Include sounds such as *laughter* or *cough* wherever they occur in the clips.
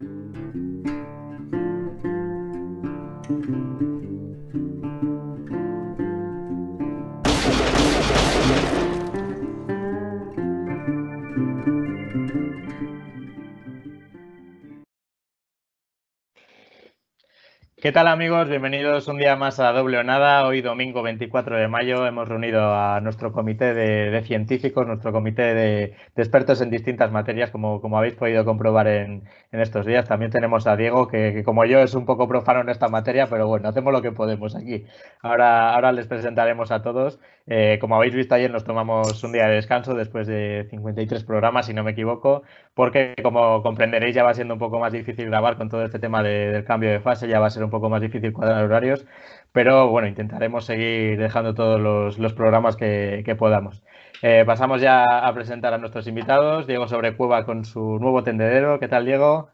Thank you. ¿Qué tal amigos? Bienvenidos un día más a Doble o Nada. Hoy domingo 24 de mayo hemos reunido a nuestro comité de, científicos, nuestro comité de, expertos en distintas materias, como, como habéis podido comprobar en, estos días. También tenemos a Diego, que, como yo es un poco profano en esta materia, pero bueno, hacemos lo que podemos aquí. Ahora, ahora les presentaremos a todos. Eh, como habéis visto ayer, nos tomamos un día de descanso después de 53 programas, si no me equivoco, porque como comprenderéis ya va siendo un poco más difícil grabar con todo este tema del cambio de fase, ya va a ser un poco más difícil cuadrar horarios, pero bueno, intentaremos seguir dejando todos los, programas que, podamos. Eh, pasamos ya a presentar a nuestros invitados. Diego Sobrecueva con su nuevo tendedero. ¿Qué tal, Diego?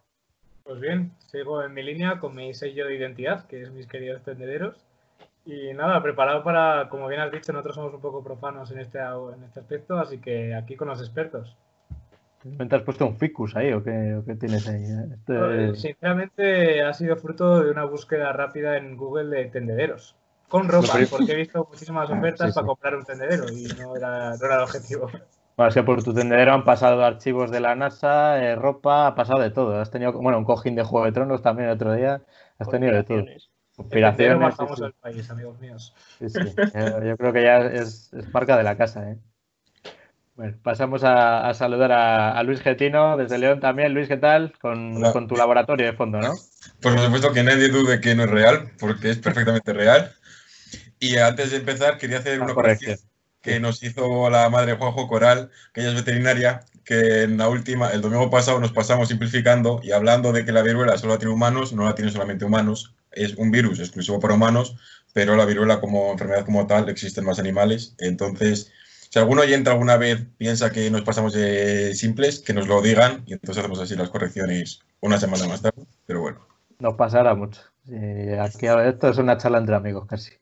Pues bien, sigo en mi línea con mi sello de identidad, que es mis queridos tendederos. Y nada, preparado para, como bien has dicho, nosotros somos un poco profanos en este, en este aspecto, así que aquí con los expertos. ¿Te has puesto un ficus ahí o qué, tienes ahí? Este sinceramente ha sido fruto de una búsqueda rápida en Google de tendederos. Con ropa, porque he visto muchísimas ofertas para comprar un tendedero y no era, no era el objetivo. Bueno, es que por tu tendedero han pasado archivos de la NASA, eh, ropa, ha pasado de todo. Has tenido, bueno, un cojín de Juego de Tronos también el otro día. Has tenido de todo. Conspiraciones. Sí, país, amigos míos. Sí, sí. Yo creo que ya es, es marca de la casa, ¿eh? Bueno, pasamos a, saludar a, Luis Getino desde León también. Luis, ¿qué tal? Con, tu laboratorio de fondo, ¿no? Pues por supuesto que nadie dude que no es real, porque es perfectamente real. Y antes de empezar, quería hacer una corrección que nos hizo la madre Juanjo Coral, que ella es veterinaria, que en la última, el domingo pasado nos pasamos simplificando y hablando de que la viruela solo la tiene humanos, no la tiene solamente humanos, es un virus exclusivo para humanos, pero la viruela como enfermedad como tal existe en más animales. Entonces, si alguno oyente alguna vez piensa que nos pasamos de simples, que nos lo digan y entonces hacemos así las correcciones una semana más tarde. Pero bueno. Nos pasará mucho. aquí esto es una charla entre amigos casi.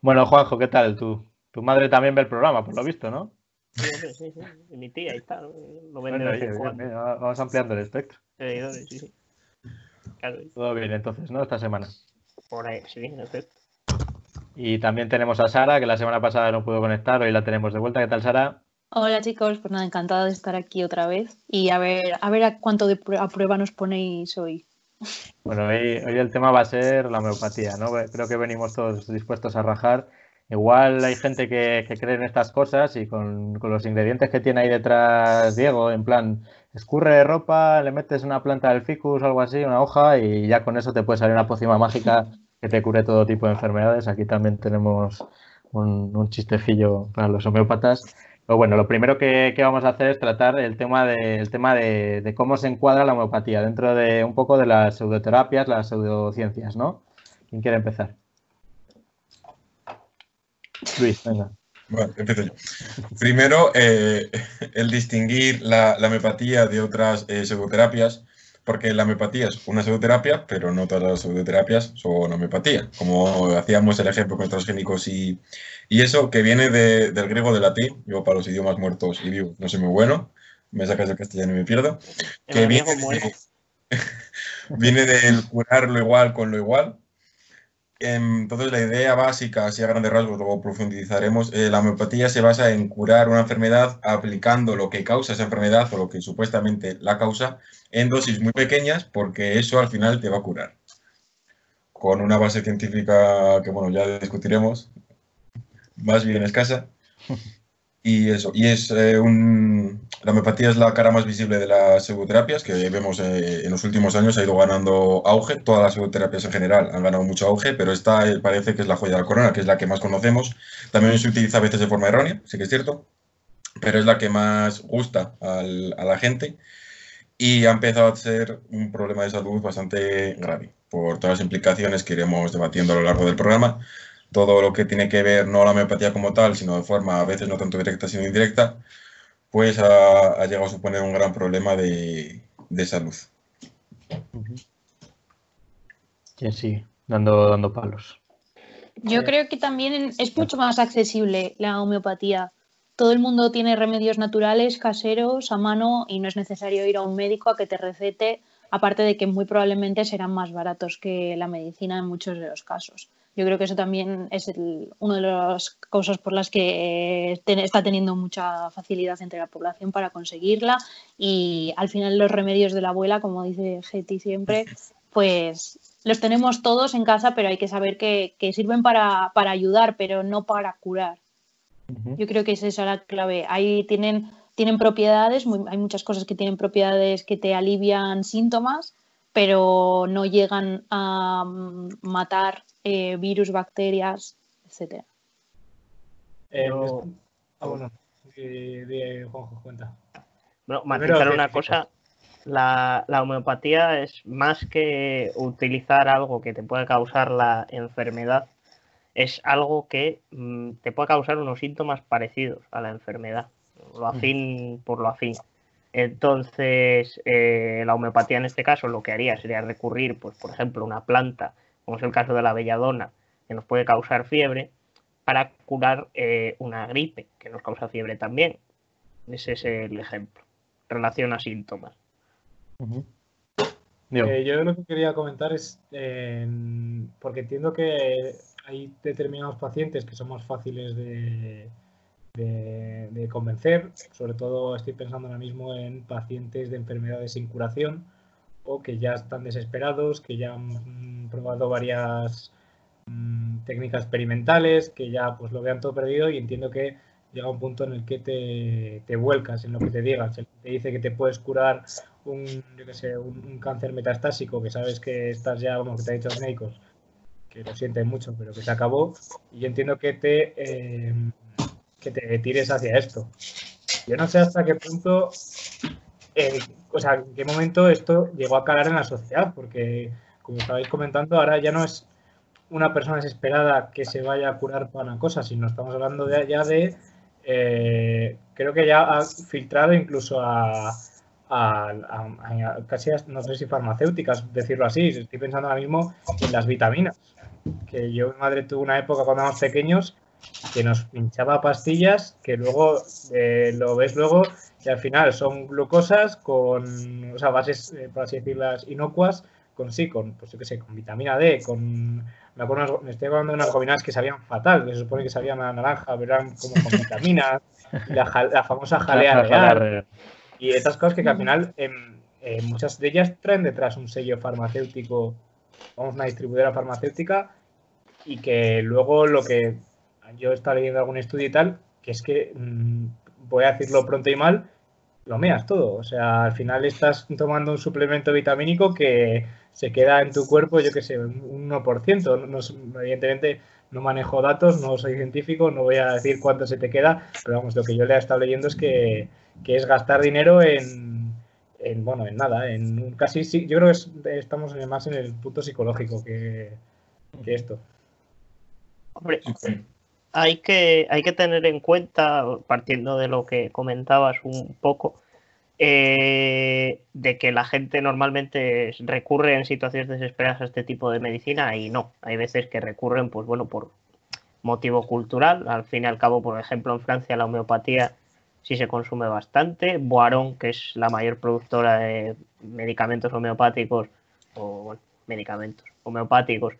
Bueno, Juanjo, ¿qué tal? Tu, tu madre también ve el programa, por lo visto, ¿no? Sí, sí, sí. Mi tía ahí está. Lo vamos ampliando el espectro. Sí, sí. Todo bien entonces, ¿no? Esta semana. Por ahí, sí, en efecto. Y también tenemos a Sara, que la semana pasada no pudo conectar, hoy la tenemos de vuelta. ¿Qué tal, Sara? Hola chicos, pues nada, encantada de estar aquí otra vez y a ver a ver a cuánto de a prueba nos ponéis hoy. Bueno, hoy, el tema va a ser la homeopatía, ¿no? Creo que venimos todos dispuestos a rajar. Igual hay gente que, cree en estas cosas y con, con, los ingredientes que tiene ahí detrás Diego, en plan, escurre ropa, le metes una planta del ficus, algo así, una hoja y ya con eso te puede salir una pócima mágica que te cure todo tipo de enfermedades. Aquí también tenemos un, chistecillo para los homeópatas. Pero bueno, lo primero que, vamos a hacer es tratar el tema, de, tema de, cómo se encuadra la homeopatía dentro de un poco de las pseudoterapias, las pseudociencias, ¿no? ¿Quién quiere empezar? Luis, venga. Bueno, empiezo yo. Primero, eh, el distinguir la, homeopatía de otras eh, pseudoterapias porque la homeopatía es una pseudoterapia, pero no todas las pseudoterapias son homeopatía, como hacíamos el ejemplo con transgénicos y, y eso que viene del griego de latín, yo para los idiomas muertos y vivos no soy muy bueno, me sacas del castellano y me pierdo, que viene, *laughs* viene del curar lo igual con lo igual, entonces, la idea básica, así a grandes rasgos, luego profundizaremos, eh, la homeopatía se basa en curar una enfermedad aplicando lo que causa esa enfermedad o lo que supuestamente la causa en dosis muy pequeñas, porque eso al final te va a curar. Con una base científica que, bueno, ya discutiremos, más bien escasa. Y eso, y es eh, un, la homeopatía es la cara más visible de las pseudoterapias que vemos eh, en los últimos años, ha ido ganando auge, todas las pseudoterapias en general han ganado mucho auge, pero esta eh, parece que es la joya de la corona, que es la que más conocemos. También se utiliza a veces de forma errónea, sí que es cierto, pero es la que más gusta a la gente y ha empezado a ser un problema de salud bastante grave por todas las implicaciones que iremos debatiendo a lo largo del programa todo lo que tiene que ver no la homeopatía como tal, sino de forma a veces no tanto directa sino indirecta, pues ha, llegado a suponer un gran problema de, salud. ¿Quién sigue? Dando, dando palos. Yo creo que también es mucho más accesible la homeopatía. Todo el mundo tiene remedios naturales, caseros, a mano y no es necesario ir a un médico a que te recete aparte de que muy probablemente serán más baratos que la medicina en muchos de los casos. Yo creo que eso también es el, una de las cosas por las que eh, ten- está teniendo mucha facilidad entre la población para conseguirla y al final los remedios de la abuela, como dice Getty siempre, *laughs* pues los tenemos todos en casa, pero hay que saber que, que sirven para, para ayudar, pero no para curar. Yo creo que es esa la clave. Ahí tienen, tienen propiedades, muy- hay muchas cosas que tienen propiedades que te alivian síntomas, pero no llegan a mm, matar eh, virus, bacterias, etcétera. Eh, ah, bueno, di- di, Juanjo, cuenta. Bueno, Primero matizar una cosa, la, la homeopatía es más que utilizar algo que te puede causar la enfermedad, es algo que mm, te puede causar unos síntomas parecidos a la enfermedad, lo afín por lo afín. Entonces, eh, la homeopatía en este caso lo que haría sería recurrir, pues, por ejemplo, a una planta, como es el caso de la belladona, que nos puede causar fiebre, para curar eh, una gripe, que nos causa fiebre también. Ese es el ejemplo. Relación a síntomas. Eh, yo lo que quería comentar es, eh, porque entiendo que hay determinados pacientes que son más fáciles de, de- convencer, sobre todo estoy pensando ahora mismo en pacientes de enfermedades sin curación o que ya están desesperados, que ya han mm, probado varias mm, técnicas experimentales, que ya pues lo vean todo perdido y entiendo que llega un punto en el que te, vuelcas en lo que te digan. Te dice que te puedes curar un, yo qué sé, un, cáncer metastásico, que sabes que estás ya, vamos, que te han dicho los médicos, que lo sienten mucho, pero que se acabó, y entiendo que te, eh, que te tires hacia esto. Yo no sé hasta qué punto, eh, o sea, en qué momento esto llegó a calar en la sociedad, porque como estabais comentando, ahora ya no es una persona desesperada que se vaya a curar para una cosa, sino estamos hablando de, ya de, eh, creo que ya ha filtrado incluso a, a- a- casi, no sé si farmacéuticas, decirlo así, estoy pensando ahora mismo en las vitaminas, que yo, mi madre tuvo una época cuando éramos pequeños que nos pinchaba pastillas que luego eh, lo ves luego y al final son glucosas con, o sea, bases, eh, por así decirlas, inocuas, con sí, con, pues yo qué sé, con vitamina D, con, me acuerdo, me estoy acordando de unas gominas que sabían fatal, que se supone que sabían a naranja, pero eran como con vitaminas, la, la famosa jalea real, y estas cosas que, que al final em, eh, muchas de ellas traen detrás un sello farmacéutico, vamos, una distribuidora farmacéutica, y que luego lo que yo he estado leyendo algún estudio y tal, que es que mm, voy a decirlo pronto y mal, lo meas todo. O sea, al final estás tomando un suplemento vitamínico que se queda en tu cuerpo, yo qué sé, un 1%. No, evidentemente no manejo datos, no soy científico, no voy a decir cuánto se te queda, pero vamos, lo que yo le he estado leyendo es que, que es gastar dinero en, en, bueno, en nada, en un- casi, sí, yo creo que es- estamos más en el punto psicológico que, que esto. Hombre. Hay que, hay que tener en cuenta, partiendo de lo que comentabas un poco, eh, de que la gente normalmente recurre en situaciones desesperadas a este tipo de medicina y no. Hay veces que recurren, pues bueno, por motivo cultural. Al fin y al cabo, por ejemplo, en Francia la homeopatía sí se consume bastante. Boiron, que es la mayor productora de medicamentos homeopáticos, o bueno, medicamentos homeopáticos,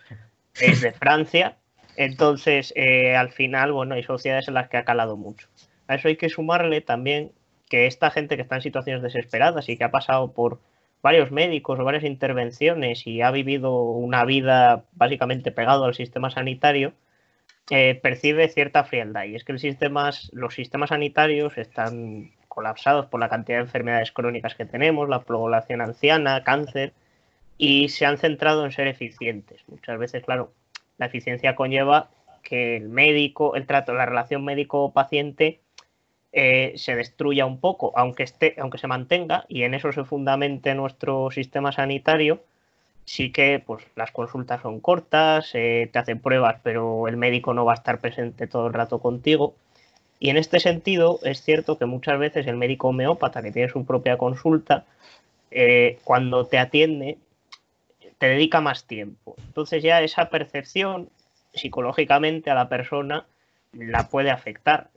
es de Francia. Entonces, eh, al final, bueno, hay sociedades en las que ha calado mucho. A eso hay que sumarle también que esta gente que está en situaciones desesperadas y que ha pasado por varios médicos o varias intervenciones y ha vivido una vida básicamente pegado al sistema sanitario, eh, percibe cierta frialdad. Y es que el sistemas, los sistemas sanitarios están colapsados por la cantidad de enfermedades crónicas que tenemos, la población anciana, cáncer, y se han centrado en ser eficientes. Muchas veces, claro, la eficiencia conlleva que el médico, el trato, la relación médico-paciente eh, se destruya un poco, aunque esté, aunque se mantenga, y en eso se fundamente nuestro sistema sanitario, sí que pues las consultas son cortas, te hacen pruebas, pero el médico no va a estar presente todo el rato contigo. Y en este sentido, es cierto que muchas veces el médico homeópata, que tiene su propia consulta, eh, cuando te atiende, te dedica más tiempo. Entonces ya esa percepción psicológicamente a la persona la puede afectar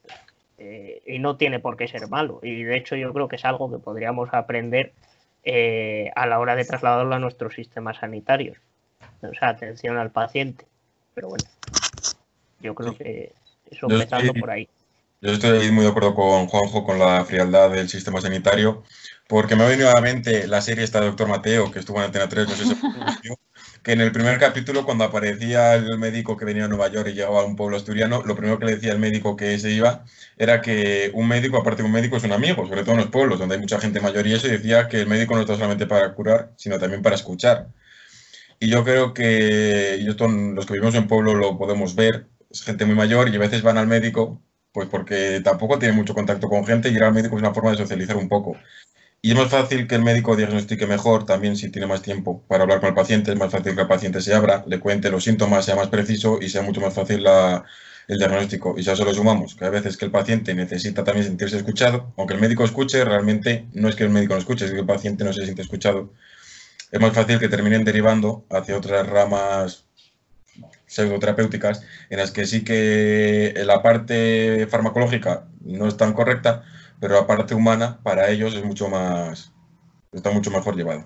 eh, y no tiene por qué ser malo. Y de hecho yo creo que es algo que podríamos aprender eh, a la hora de trasladarlo a nuestros sistemas sanitarios. O sea, atención al paciente. Pero bueno, yo creo que eso empezando por ahí. Yo estoy muy de acuerdo con Juanjo con la frialdad del sistema sanitario, porque me ha venido a la mente la serie esta de Doctor Mateo, que estuvo en Antena 3, no sé si *laughs* que en el primer capítulo, cuando aparecía el médico que venía a Nueva York y llegaba a un pueblo asturiano, lo primero que le decía el médico que se iba era que un médico, aparte de un médico, es un amigo, sobre todo en los pueblos, donde hay mucha gente mayor y eso, y decía que el médico no está solamente para curar, sino también para escuchar. Y yo creo que, y esto los que vivimos en pueblo lo podemos ver, es gente muy mayor y a veces van al médico, pues porque tampoco tiene mucho contacto con gente y ir al médico es una forma de socializar un poco. Y es más fácil que el médico diagnostique mejor también si tiene más tiempo para hablar con el paciente. Es más fácil que el paciente se abra, le cuente los síntomas, sea más preciso y sea mucho más fácil el diagnóstico. Y si a eso lo sumamos, que a veces que el paciente necesita también sentirse escuchado, aunque el médico escuche, realmente no es que el médico no escuche, es que el paciente no se siente escuchado. Es más fácil que terminen derivando hacia otras ramas pseudoterapéuticas en las que sí que la parte farmacológica no es tan correcta, pero la parte humana para ellos es mucho más, está mucho mejor llevado.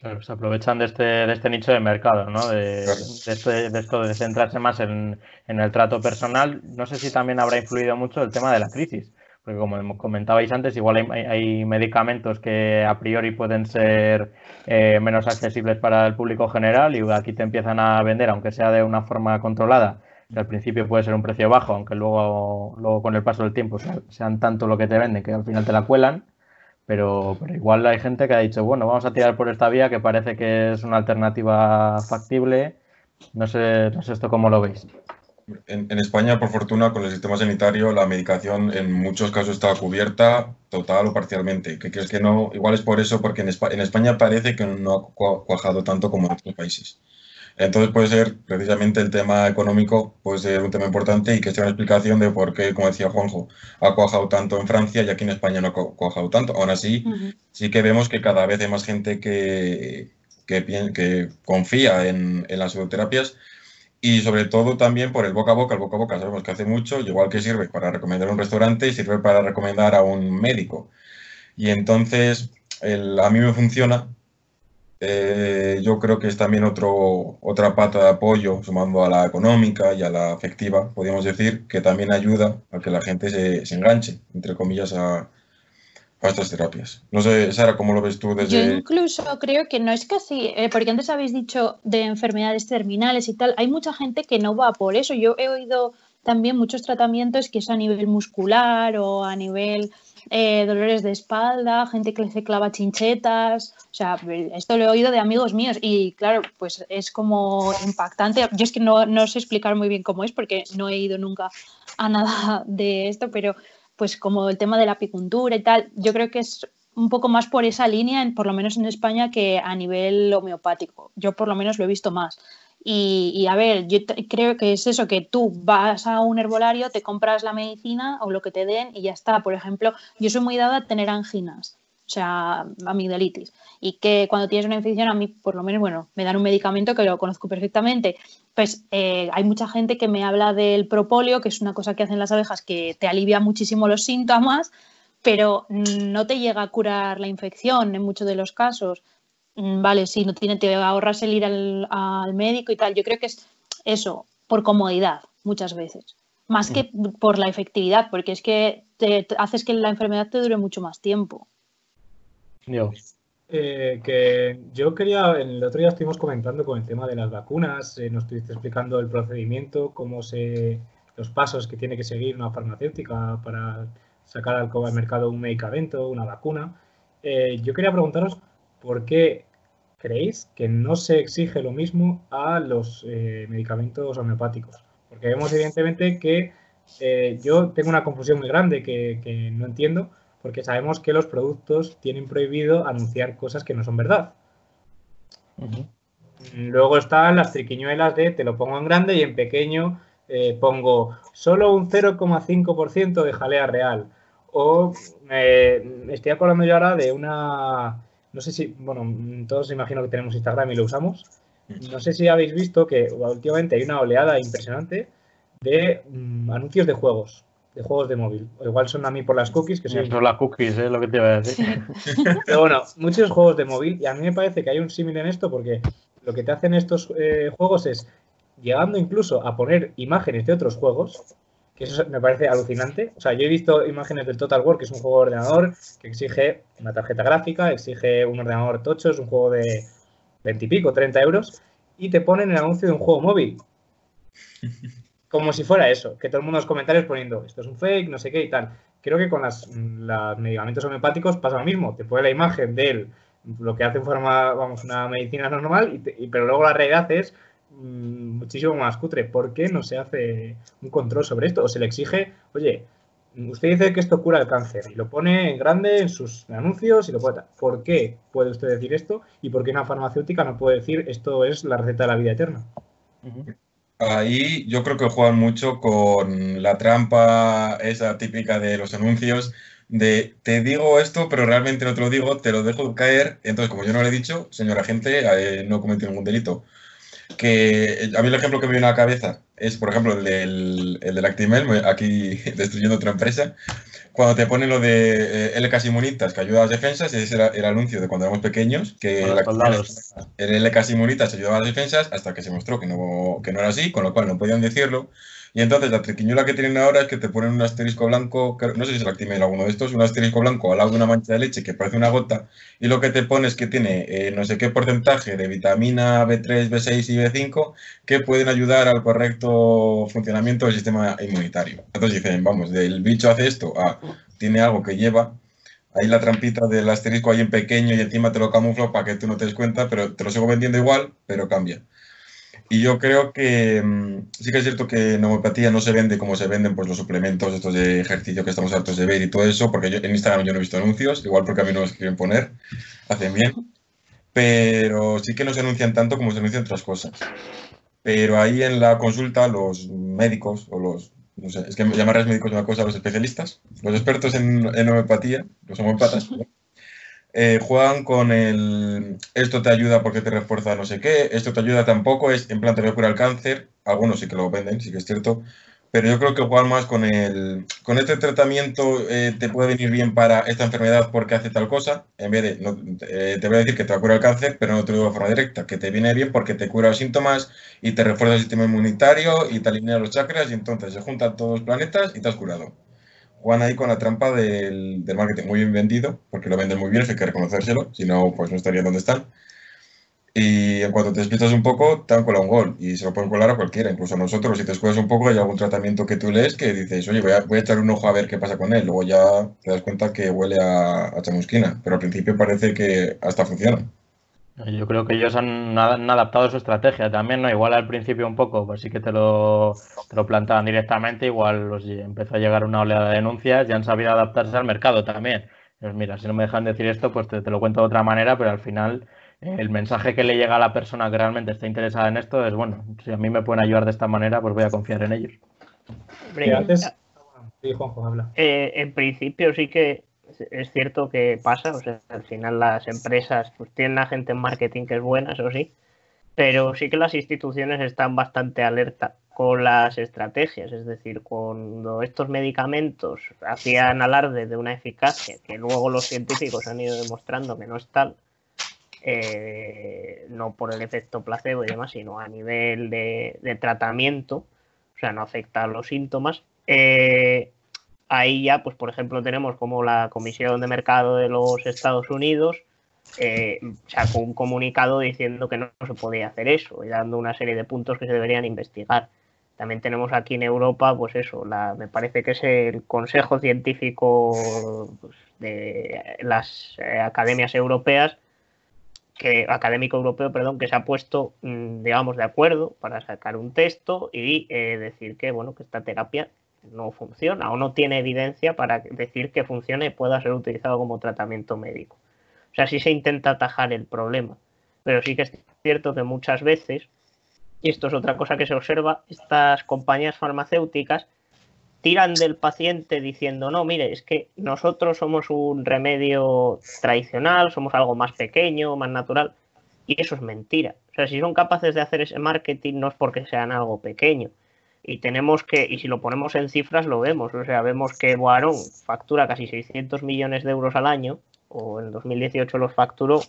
Claro, se aprovechan de este, de este nicho de mercado, ¿no? De, este, de, esto de centrarse más en, en, el trato personal. No sé si también habrá influido mucho el tema de la crisis, porque como comentabais antes, igual hay, medicamentos que a priori pueden ser eh, menos accesibles para el público general y aquí te empiezan a vender, aunque sea de una forma controlada, que al principio puede ser un precio bajo, aunque luego, luego con el paso del tiempo sean tanto lo que te venden que al final te la cuelan. Pero, pero, igual hay gente que ha dicho, bueno, vamos a tirar por esta vía que parece que es una alternativa factible. No sé, no sé esto cómo lo veis. En, en, España, por fortuna, con el sistema sanitario, la medicación en muchos casos está cubierta total o parcialmente. Que crees que no? Igual es por eso, porque en, en España parece que no ha cuajado tanto como en otros países. Entonces puede ser precisamente el tema económico, puede ser un tema importante y que sea una explicación de por qué, como decía Juanjo, ha cuajado tanto en Francia y aquí en España no ha cuajado tanto. Aún así, sí que vemos que cada vez hay más gente que, que, que confía en, en las pseudoterapias y sobre todo también por el boca a boca. El boca a boca sabemos que hace mucho, igual que sirve para recomendar un restaurante y sirve para recomendar a un médico. Y entonces el, a mí me funciona eh, yo creo que es también otro, otra pata de apoyo, sumando a la económica y a la afectiva, podríamos decir, que también ayuda a que la gente se, se enganche, entre comillas, a, a, estas terapias. No sé, Sara, ¿cómo lo ves tú desde...? Yo incluso creo que no es casi, eh, porque antes habéis dicho de enfermedades terminales y tal, hay mucha gente que no va por eso. Yo he oído también muchos tratamientos que es a nivel muscular o a nivel eh, dolores de espalda, gente que se clava chinchetas, o sea, esto lo he oído de amigos míos y claro, pues es como impactante. Yo es que no, no sé explicar muy bien cómo es porque no he ido nunca a nada de esto, pero pues como el tema de la apicultura y tal, yo creo que es un poco más por esa línea, por lo menos en España, que a nivel homeopático. Yo por lo menos lo he visto más. Y, a ver, yo creo que es eso, que tú vas a un herbolario, te compras la medicina o lo que te den y ya está. Por ejemplo, yo soy muy dada a tener anginas, o sea, amigdalitis. Y que cuando tienes una infección, a mí por lo menos, bueno, me dan un medicamento que lo conozco perfectamente. Pues eh, hay mucha gente que me habla del propóleo, que es una cosa que hacen las abejas que te alivia muchísimo los síntomas, pero no te llega a curar la infección en muchos de los casos. Mm, vale, sí, no tiene, te ahorras el ir al, médico y tal. Yo creo que es eso, por comodidad, muchas veces. Más que mm. por la efectividad, porque es que te, haces que la enfermedad te dure mucho más tiempo. Yo. Eh, que yo quería, el otro día estuvimos comentando con el tema de las vacunas, eh, nos estuviste explicando el procedimiento, cómo se, los pasos que tiene que seguir una farmacéutica para sacar al, mercado un medicamento, una vacuna. Eh, yo quería preguntaros ¿por qué creéis que no se exige lo mismo a los medicamentos homeopáticos? Porque vemos evidentemente que yo tengo una confusión muy grande que, no entiendo, porque sabemos que los productos tienen prohibido anunciar cosas que no son verdad. Luego están las triquiñuelas de te lo pongo en grande y en pequeño eh, pongo solo un 0,5% de jalea real. O me estoy acordando yo ahora de una no sé si, bueno, todos imagino que tenemos Instagram y lo usamos. No sé si habéis visto que últimamente hay una oleada impresionante de mm, anuncios de juegos. De juegos de móvil. O igual son a mí por las cookies, que son las cookies, es lo que te iba a decir. *laughs* Pero bueno, muchos juegos de móvil, y a mí me parece que hay un símil en esto porque lo que te hacen estos eh, juegos es, llegando incluso a poner imágenes de otros juegos, que eso me parece alucinante. O sea, yo he visto imágenes del Total War, que es un juego de ordenador que exige una tarjeta gráfica, exige un ordenador tocho, es un juego de 20 y pico, 30 euros, y te ponen el anuncio de un juego móvil. *laughs* Como si fuera eso, que todo el mundo en los comentarios poniendo esto es un fake, no sé qué y tal. Creo que con los medicamentos homeopáticos pasa lo mismo. Te pone la imagen de lo que hace en forma, vamos, una medicina normal, y pero luego la realidad es Mm, muchísimo más cutre. ¿Por qué no se hace un control sobre esto? O se le exige, oye, usted dice que esto cura el cáncer y lo pone en grande en sus anuncios y lo puede. ¿Por qué puede usted decir esto? ¿Y por qué una farmacéutica no puede decir esto es la receta de la vida eterna? Ahí yo creo que juegan mucho con la trampa esa típica de los anuncios de te digo esto, pero realmente no te lo digo, te lo dejo caer. Entonces, como yo no lo he dicho, señora gente, eh, no cometido ningún delito que a mí el ejemplo que me viene a la cabeza es, por ejemplo, el del, el del Actimel, aquí *laughs* destruyendo otra empresa, cuando te ponen lo de eh, LK Inmunitas, que ayuda a las defensas, ese era el anuncio de cuando éramos pequeños, que el, el LK Inmunitas ayudaba a las defensas hasta que se mostró que no, que no era así, con lo cual no podían decirlo. Y entonces la triquiñola que tienen ahora es que te ponen un asterisco blanco, no sé si se lo alguno de estos, un asterisco blanco al lado de una mancha de leche que parece una gota, y lo que te pone es que tiene eh, no sé qué porcentaje de vitamina B3, B6 y B5 que pueden ayudar al correcto funcionamiento del sistema inmunitario. Entonces dicen, vamos, del bicho hace esto, ah, tiene algo que lleva, ahí la trampita del asterisco ahí en pequeño y encima te lo camuflo para que tú no te des cuenta, pero te lo sigo vendiendo igual, pero cambia. Y yo creo que mm, sí que es cierto que en homeopatía no se vende como se venden pues, los suplementos estos de ejercicio que estamos hartos de ver y todo eso, porque yo, en Instagram yo no he visto anuncios, igual porque a mí no los quieren poner, hacen bien, pero sí que no se anuncian tanto como se anuncian otras cosas. Pero ahí en la consulta los médicos o los, no sé, es que llamarles médicos una cosa, los especialistas, los expertos en homeopatía, los homeopatas, *laughs* eh, juegan con el esto te ayuda porque te refuerza no sé qué, esto te ayuda tampoco, es en plan te cura el cáncer, algunos sí que lo venden, sí que es cierto, pero yo creo que juegan más con el con este tratamiento eh, te puede venir bien para esta enfermedad porque hace tal cosa, en vez de no, eh, te voy a decir que te va a curar el cáncer, pero no te lo digo de forma directa, que te viene bien porque te cura los síntomas y te refuerza el sistema inmunitario y te alinea los chakras y entonces se juntan todos los planetas y te has curado juegan ahí con la trampa del, marketing muy bien vendido, porque lo venden muy bien, hay que reconocérselo, si no, pues no estarían donde están. Y en cuanto te explicas un poco, te han colado un gol y se lo pueden colar a cualquiera, incluso a nosotros. Si te escuchas un poco, hay algún tratamiento que tú lees que dices, oye, voy a, voy a echar un ojo a ver qué pasa con él. Luego ya te das cuenta que huele a chamusquina, pero al principio parece que hasta funciona. Yo creo que ellos han, adaptado su estrategia también, ¿no? Igual al principio un poco, pues sí que te lo, te lo plantaban directamente, igual los, empezó a llegar una oleada de denuncias y han sabido adaptarse al mercado también. Pues mira, si no me dejan decir esto, pues te, lo cuento de otra manera, pero al final eh, el mensaje que le llega a la persona que realmente está interesada en esto es, bueno, si a mí me pueden ayudar de esta manera, pues voy a confiar en ellos. Eh, en principio sí que es cierto que pasa, o sea, al final las empresas pues, tienen a gente en marketing que es buena, eso sí, pero sí que las instituciones están bastante alerta con las estrategias, es decir, cuando estos medicamentos hacían alarde de una eficacia que luego los científicos han ido demostrando que no es tal, eh, no por el efecto placebo y demás, sino a nivel de, de tratamiento, o sea, no afecta a los síntomas, eh, ahí ya, pues por ejemplo, tenemos como la Comisión de Mercado de los Estados Unidos eh, sacó un comunicado diciendo que no, se podía hacer eso y dando una serie de puntos que se deberían investigar. También tenemos aquí en Europa, pues eso, la, me parece que es el Consejo Científico pues, de las eh, academias europeas, que, académico europeo, perdón, que se ha puesto, mm, digamos, de acuerdo para sacar un texto y eh, decir que, bueno, que esta terapia no funciona o no tiene evidencia para decir que funcione y pueda ser utilizado como tratamiento médico. O sea, sí se intenta atajar el problema, pero sí que es cierto que muchas veces, y esto es otra cosa que se observa, estas compañías farmacéuticas tiran del paciente diciendo, no, mire, es que nosotros somos un remedio tradicional, somos algo más pequeño, más natural, y eso es mentira. O sea, si son capaces de hacer ese marketing no es porque sean algo pequeño, Y tenemos que, y si lo ponemos en cifras, lo vemos. O sea, vemos que Boarón factura casi 600 millones de euros al año, o en 2018 los facturó,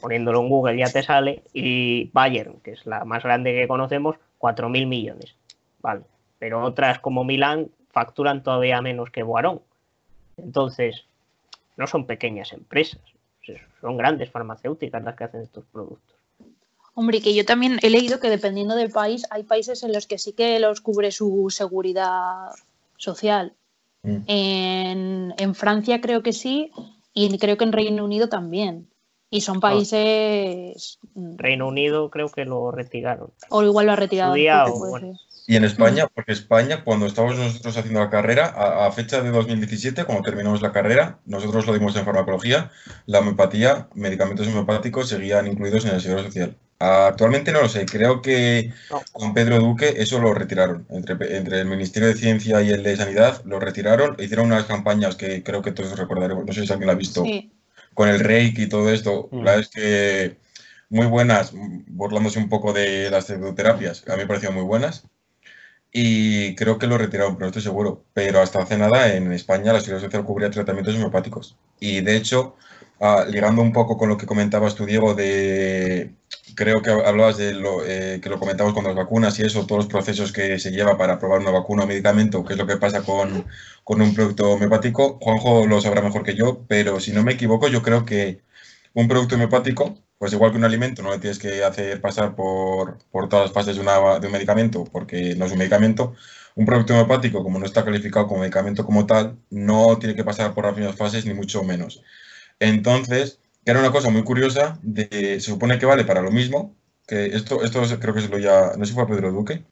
poniéndolo en Google ya te sale, y Bayern, que es la más grande que conocemos, 4.000 millones. Vale. Pero otras como Milán facturan todavía menos que Boarón. Entonces, no son pequeñas empresas, son grandes farmacéuticas las que hacen estos productos. Hombre, que yo también he leído que dependiendo del país, hay países en los que sí que los cubre su seguridad social. Mm. En, Francia creo que sí, y creo que en Reino Unido también. Y son ah. países. Mm, Reino Unido creo que lo retiraron. O igual lo ha retirado. Y en España, porque España, cuando estábamos nosotros haciendo la carrera, a, fecha de 2017, cuando terminamos la carrera, nosotros lo dimos en farmacología, la homeopatía, medicamentos homeopáticos seguían incluidos en el seguro social. Actualmente no lo sé, creo que con Pedro Duque eso lo retiraron. Entre, entre el Ministerio de Ciencia y el de Sanidad lo retiraron, hicieron unas campañas que creo que todos recordaremos, no sé si alguien la ha visto, con el Reiki y todo esto. La verdad es que muy buenas, burlándose un poco de las pseudoterapias, a mí me parecieron muy buenas y creo que lo retiraron, pero no estoy seguro. Pero hasta hace nada en España la Seguridad Social cubría tratamientos homeopáticos. Y de hecho, ah, ligando un poco con lo que comentabas tú, Diego, de creo que hablabas de lo eh, que lo comentamos con las vacunas y eso, todos los procesos que se lleva para probar una vacuna o medicamento, que es lo que pasa con, con un producto homeopático. Juanjo lo sabrá mejor que yo, pero si no me equivoco, yo creo que un producto homeopático pues igual que un alimento, no le tienes que hacer pasar por, todas las fases de, de, un medicamento, porque no es un medicamento. Un producto homeopático, como no está calificado como medicamento como tal, no tiene que pasar por las mismas fases, ni mucho menos. Entonces, era una cosa muy curiosa, de, se supone que vale para lo mismo, que esto, esto creo que se lo ya, no sé si fue Pedro Duque,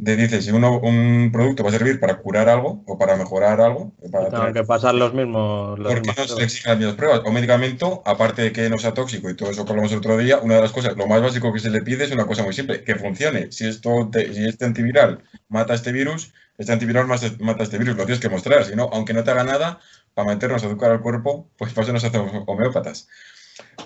de dice si uno, un producto va a servir para curar algo o para mejorar algo. Para que pasar los mismos. porque no se exigen las mismas pruebas. O medicamento, aparte de que no sea tóxico y todo eso que hablamos el otro día, una de las cosas, lo más básico que se le pide es una cosa muy simple, que funcione. Si, esto si este antiviral mata este virus, este antiviral mata este virus, lo tienes que mostrar. Si no, aunque no te haga nada, para meternos azúcar al cuerpo, pues para eso nos hacemos homeópatas.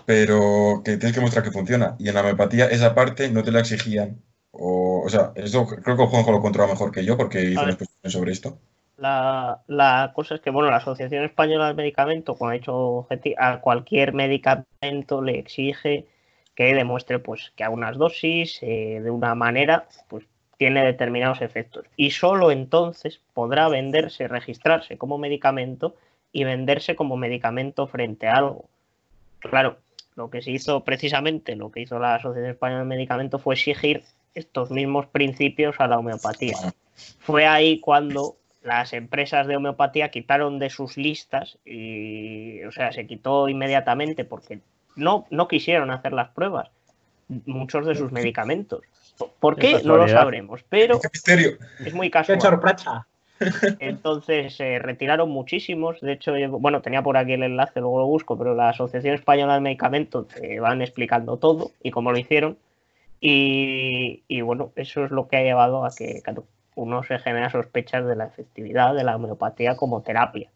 Pero que tienes que mostrar que funciona. Y en la homeopatía, esa parte no te la exigían o, sea, eso creo que Juanjo lo controla mejor que yo porque hizo una exposición sobre esto. La, cosa es que, bueno, la Asociación Española del Medicamento, como ha dicho a cualquier medicamento le exige que demuestre pues que a unas dosis eh, de una manera pues tiene determinados efectos y solo entonces podrá venderse, registrarse como medicamento y venderse como medicamento frente a algo. Claro, lo que se hizo precisamente, lo que hizo la Asociación Española del Medicamento fue exigir estos mismos principios a la homeopatía. Fue ahí cuando las empresas de homeopatía quitaron de sus listas y, o sea, se quitó inmediatamente porque no, no quisieron hacer las pruebas muchos de sus medicamentos. ¿Por qué? No lo sabremos, pero es muy casual. Entonces se retiraron muchísimos. De hecho, bueno, tenía por aquí el enlace, luego lo busco, pero la Asociación Española de Medicamentos te van explicando todo y cómo lo hicieron. Y, bueno, eso es lo que ha llevado a que uno se genera sospechas de la efectividad de la homeopatía como terapia.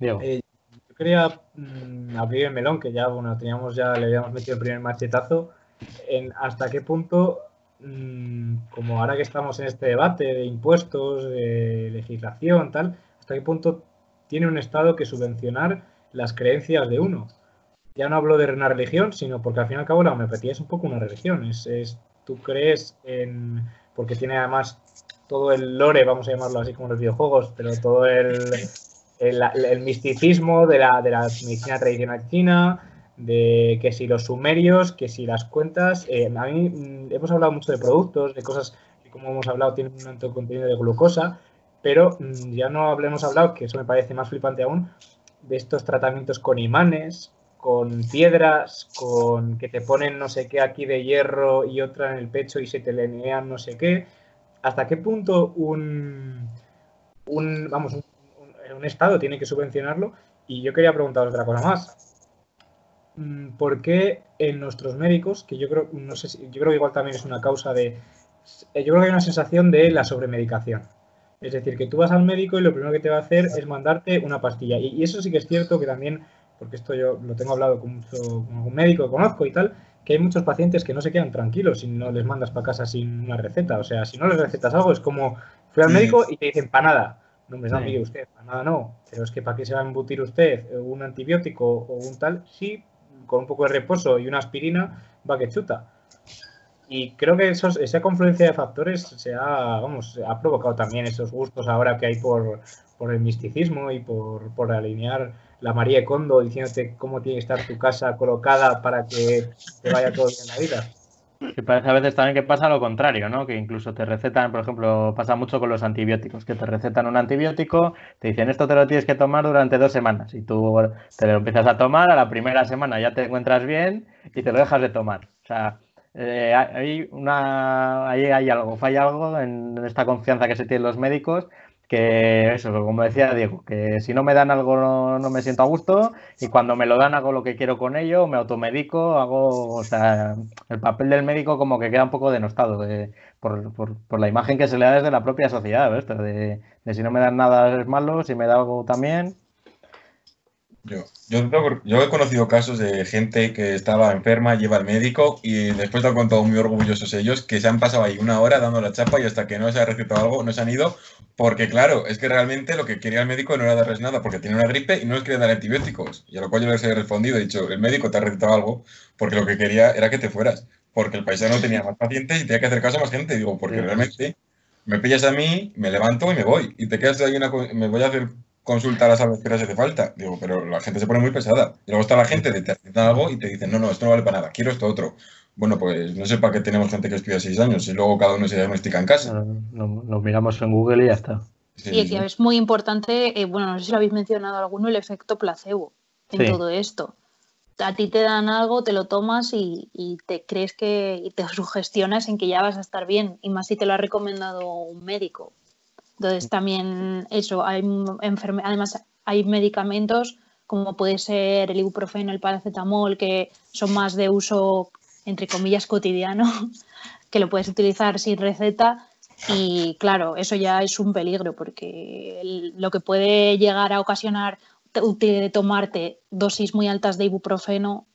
Eh, yo quería mm, abrir el melón, que ya bueno, teníamos ya, le habíamos metido el primer machetazo, en hasta qué punto, como ahora que estamos en este debate de impuestos, de legislación, tal, hasta qué punto tiene un Estado que subvencionar las creencias de uno ya no hablo de una religión, sino porque al fin y al cabo la homeopatía es un poco una religión. Es, tú crees en. porque tiene además todo el lore, vamos a llamarlo así como los videojuegos, pero todo el, el, misticismo de la, de la medicina tradicional china, de que si los sumerios, que si las cuentas. Eh, a mí mm, hemos hablado mucho de productos, de cosas que, como hemos hablado, tienen un alto contenido de glucosa, pero mm, ya no hablemos hablado, que eso me parece más flipante aún, de estos tratamientos con imanes, con piedras, con que te ponen no sé qué aquí de hierro y otra en el pecho y se te lenean no sé qué. ¿Hasta qué punto un, un vamos, un, Estado tiene que subvencionarlo? Y yo quería preguntaros otra cosa más. Mm, ¿Por qué en nuestros médicos, que yo creo, no sé yo creo que igual también es una causa de, yo creo que hay una sensación de la sobremedicación. Es decir, que tú vas al médico y lo primero que te va a hacer es mandarte una pastilla. Y, y eso sí que es cierto que también porque esto yo lo tengo hablado con, mucho, con algún médico que conozco y tal, que hay muchos pacientes que no se quedan tranquilos si no les mandas para casa sin una receta. O sea, si no les recetas algo, es como fui al médico y te dicen para nada. No me da mire usted, para nada no. Pero es que para qué se va a embutir usted un antibiótico o un tal, sí, con un poco de reposo y una aspirina, va que chuta. Y creo que esa confluencia de factores se ha, vamos, ha provocado también esos gustos ahora que hay por, por el misticismo y por, por alinear la María Condo diciéndote cómo tiene que estar tu casa colocada para que te vaya todo bien la vida. Que parece a veces también que pasa lo contrario, ¿no? Que incluso te recetan, por ejemplo, pasa mucho con los antibióticos, que te recetan un antibiótico, te dicen esto te lo tienes que tomar durante dos semanas y tú te lo empiezas a tomar, a la primera semana ya te encuentras bien y te lo dejas de tomar. O sea, eh, hay, una, ahí hay algo, falla algo en esta confianza que se tienen los médicos que eso, como decía Diego, que si no me dan algo no, me siento a gusto y cuando me lo dan hago lo que quiero con ello, me automedico, hago, o sea, el papel del médico como que queda un poco denostado de, por, por, por, la imagen que se le da desde la propia sociedad, de, si no me dan nada es malo, si me da algo también. Yo, yo, he conocido casos de gente que estaba enferma, lleva al médico y después de han contado muy orgullosos ellos que se han pasado ahí una hora dando la chapa y hasta que no se ha recetado algo no se han ido porque claro, es que realmente lo que quería el médico no era darles nada porque tiene una gripe y no les quería dar antibióticos. Y a lo cual yo les he respondido, he dicho, el médico te ha recetado algo porque lo que quería era que te fueras. Porque el paisano tenía más pacientes y tenía que hacer caso a más gente. Digo, porque realmente me pillas a mí, me levanto y me voy. Y te quedas ahí una... Me voy a hacer consulta a las que hace falta. Digo, pero la gente se pone muy pesada. Y luego está la gente de te recetan algo y te dicen, no, no, esto no vale para nada, quiero esto otro. Bueno, pues no sé para qué tenemos gente que estudia seis años y luego cada uno se diagnostica en casa. Nos miramos en Google y ya está. Sí, y es muy importante, eh, bueno, no sé si lo habéis mencionado alguno, el efecto placebo en todo esto. A ti te dan algo, te lo tomas y, te crees que y te *laughs* sugestionas en que ya vas a estar bien, y más si te lo ha recomendado un médico. Entonces también eso, hay además hay medicamentos como puede ser el ibuprofeno, el paracetamol, que son más de uso entre comillas cotidiano, *laughs* que lo puedes utilizar sin receta. Y claro, eso ya es un peligro porque lo que puede llegar a ocasionar tomarte dosis muy altas de ibuprofeno,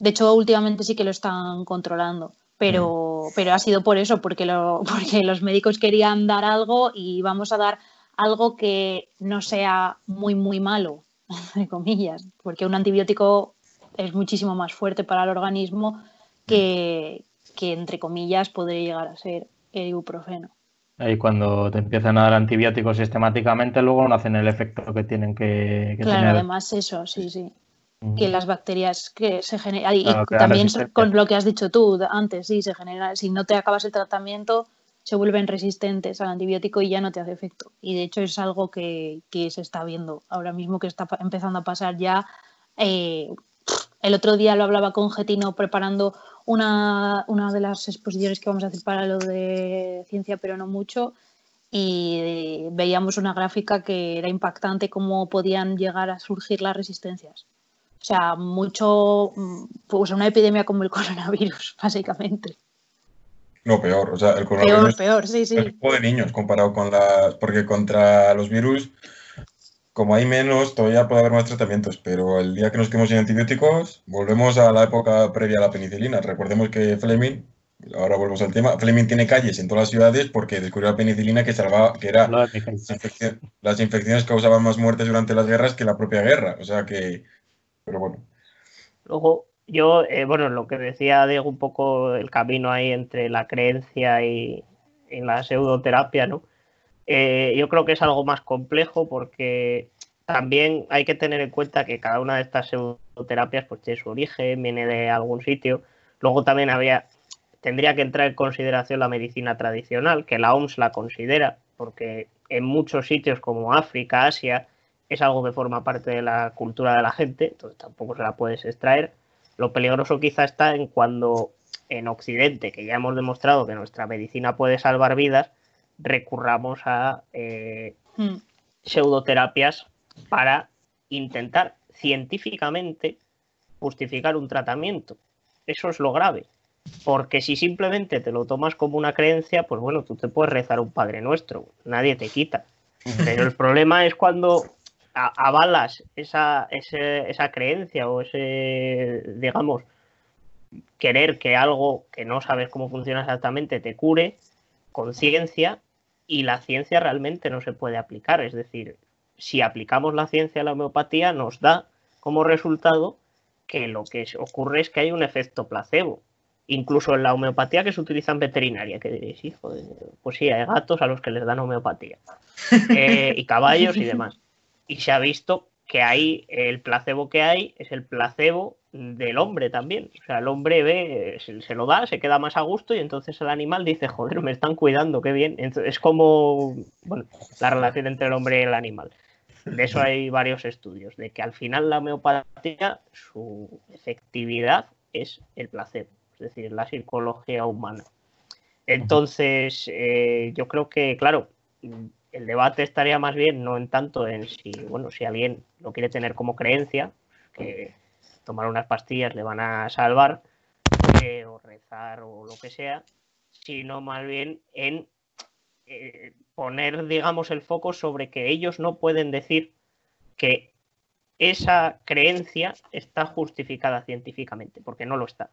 de hecho últimamente sí que lo están controlando, pero, mm. pero ha sido por eso, porque, lo, *laughs* porque los médicos querían dar algo y vamos a dar algo que no sea muy, muy malo, *laughs* entre comillas, porque un antibiótico es muchísimo más fuerte para el organismo que, que entre comillas, podría llegar a ser el ibuprofeno. Y cuando te empiezan a dar antibióticos sistemáticamente, luego no hacen el efecto que tienen que, claro, además eso, sí, sí. Que las bacterias que se generan. y también con lo que has dicho tú antes, sí, se genera. Si no te acabas el tratamiento, se vuelven resistentes al antibiótico y ya no te hace efecto. Y de hecho es algo que, se está viendo ahora mismo, que está empezando a pasar ya. Eh, el otro día lo hablaba con Getino preparando una, una de las exposiciones que vamos a hacer para lo de ciencia, pero no mucho, y veíamos una gráfica que era impactante cómo podían llegar a surgir las resistencias. O sea, mucho, pues una epidemia como el coronavirus, *laughs* básicamente. No, peor, o sea, el coronavirus. Peor, peor, sí, sí. El tipo de niños comparado con las. Porque contra los virus como hay menos, todavía puede haber más tratamientos, pero el día que nos quedemos sin antibióticos, volvemos a la época previa a la penicilina. Recordemos que Fleming, ahora volvemos al tema, Fleming tiene calles en todas las ciudades porque descubrió la penicilina que salvaba, que era las, infecciones, causaban más muertes durante las guerras que la propia guerra. O sea que, pero bueno. Luego, yo, eh, bueno, lo que decía Diego, un poco el camino ahí entre la creencia y, y la pseudoterapia, ¿no? Eh, yo creo que es algo más complejo porque también hay que tener en cuenta que cada una de estas pseudoterapias pues tiene su origen, viene de algún sitio. Luego también había, tendría que entrar en consideración la medicina tradicional, que la OMS la considera, porque en muchos sitios como África, Asia, es algo que forma parte de la cultura de la gente, entonces tampoco se la puedes extraer. Lo peligroso quizá está en cuando en Occidente, que ya hemos demostrado que nuestra medicina puede salvar vidas, recurramos a eh, hmm. pseudoterapias para intentar científicamente justificar un tratamiento. Eso es lo grave. Porque si simplemente te lo tomas como una creencia, pues bueno, tú te puedes rezar un Padre Nuestro, nadie te quita. *laughs* Pero el problema es cuando avalas esa, esa creencia o ese, digamos, querer que algo que no sabes cómo funciona exactamente te cure con ciencia y la ciencia realmente no se puede aplicar. Es decir, si aplicamos la ciencia a la homeopatía nos da como resultado que lo que ocurre es que hay un efecto placebo. Incluso en la homeopatía que se utiliza en veterinaria, que diréis, hijo, pues sí, hay gatos a los que les dan homeopatía. *laughs* Eh, y caballos y demás. Y se ha visto que hay, el placebo que hay es el placebo del hombre también. O sea, el hombre ve, se, lo da, se queda más a gusto y entonces el animal dice, joder, me están cuidando, qué bien. es como bueno, la relación entre el hombre y el animal. De eso hay varios estudios, de que al final la homeopatía, su efectividad es el placebo, es decir, la psicología humana. Entonces, eh, yo creo que, claro, el debate estaría más bien no en tanto en si, bueno, si alguien lo quiere tener como creencia, que tomar unas pastillas le van a salvar, eh, o rezar o lo que sea, sino más bien en eh, poner, digamos, el foco sobre que ellos no pueden decir que esa creencia está justificada científicamente, porque no lo está.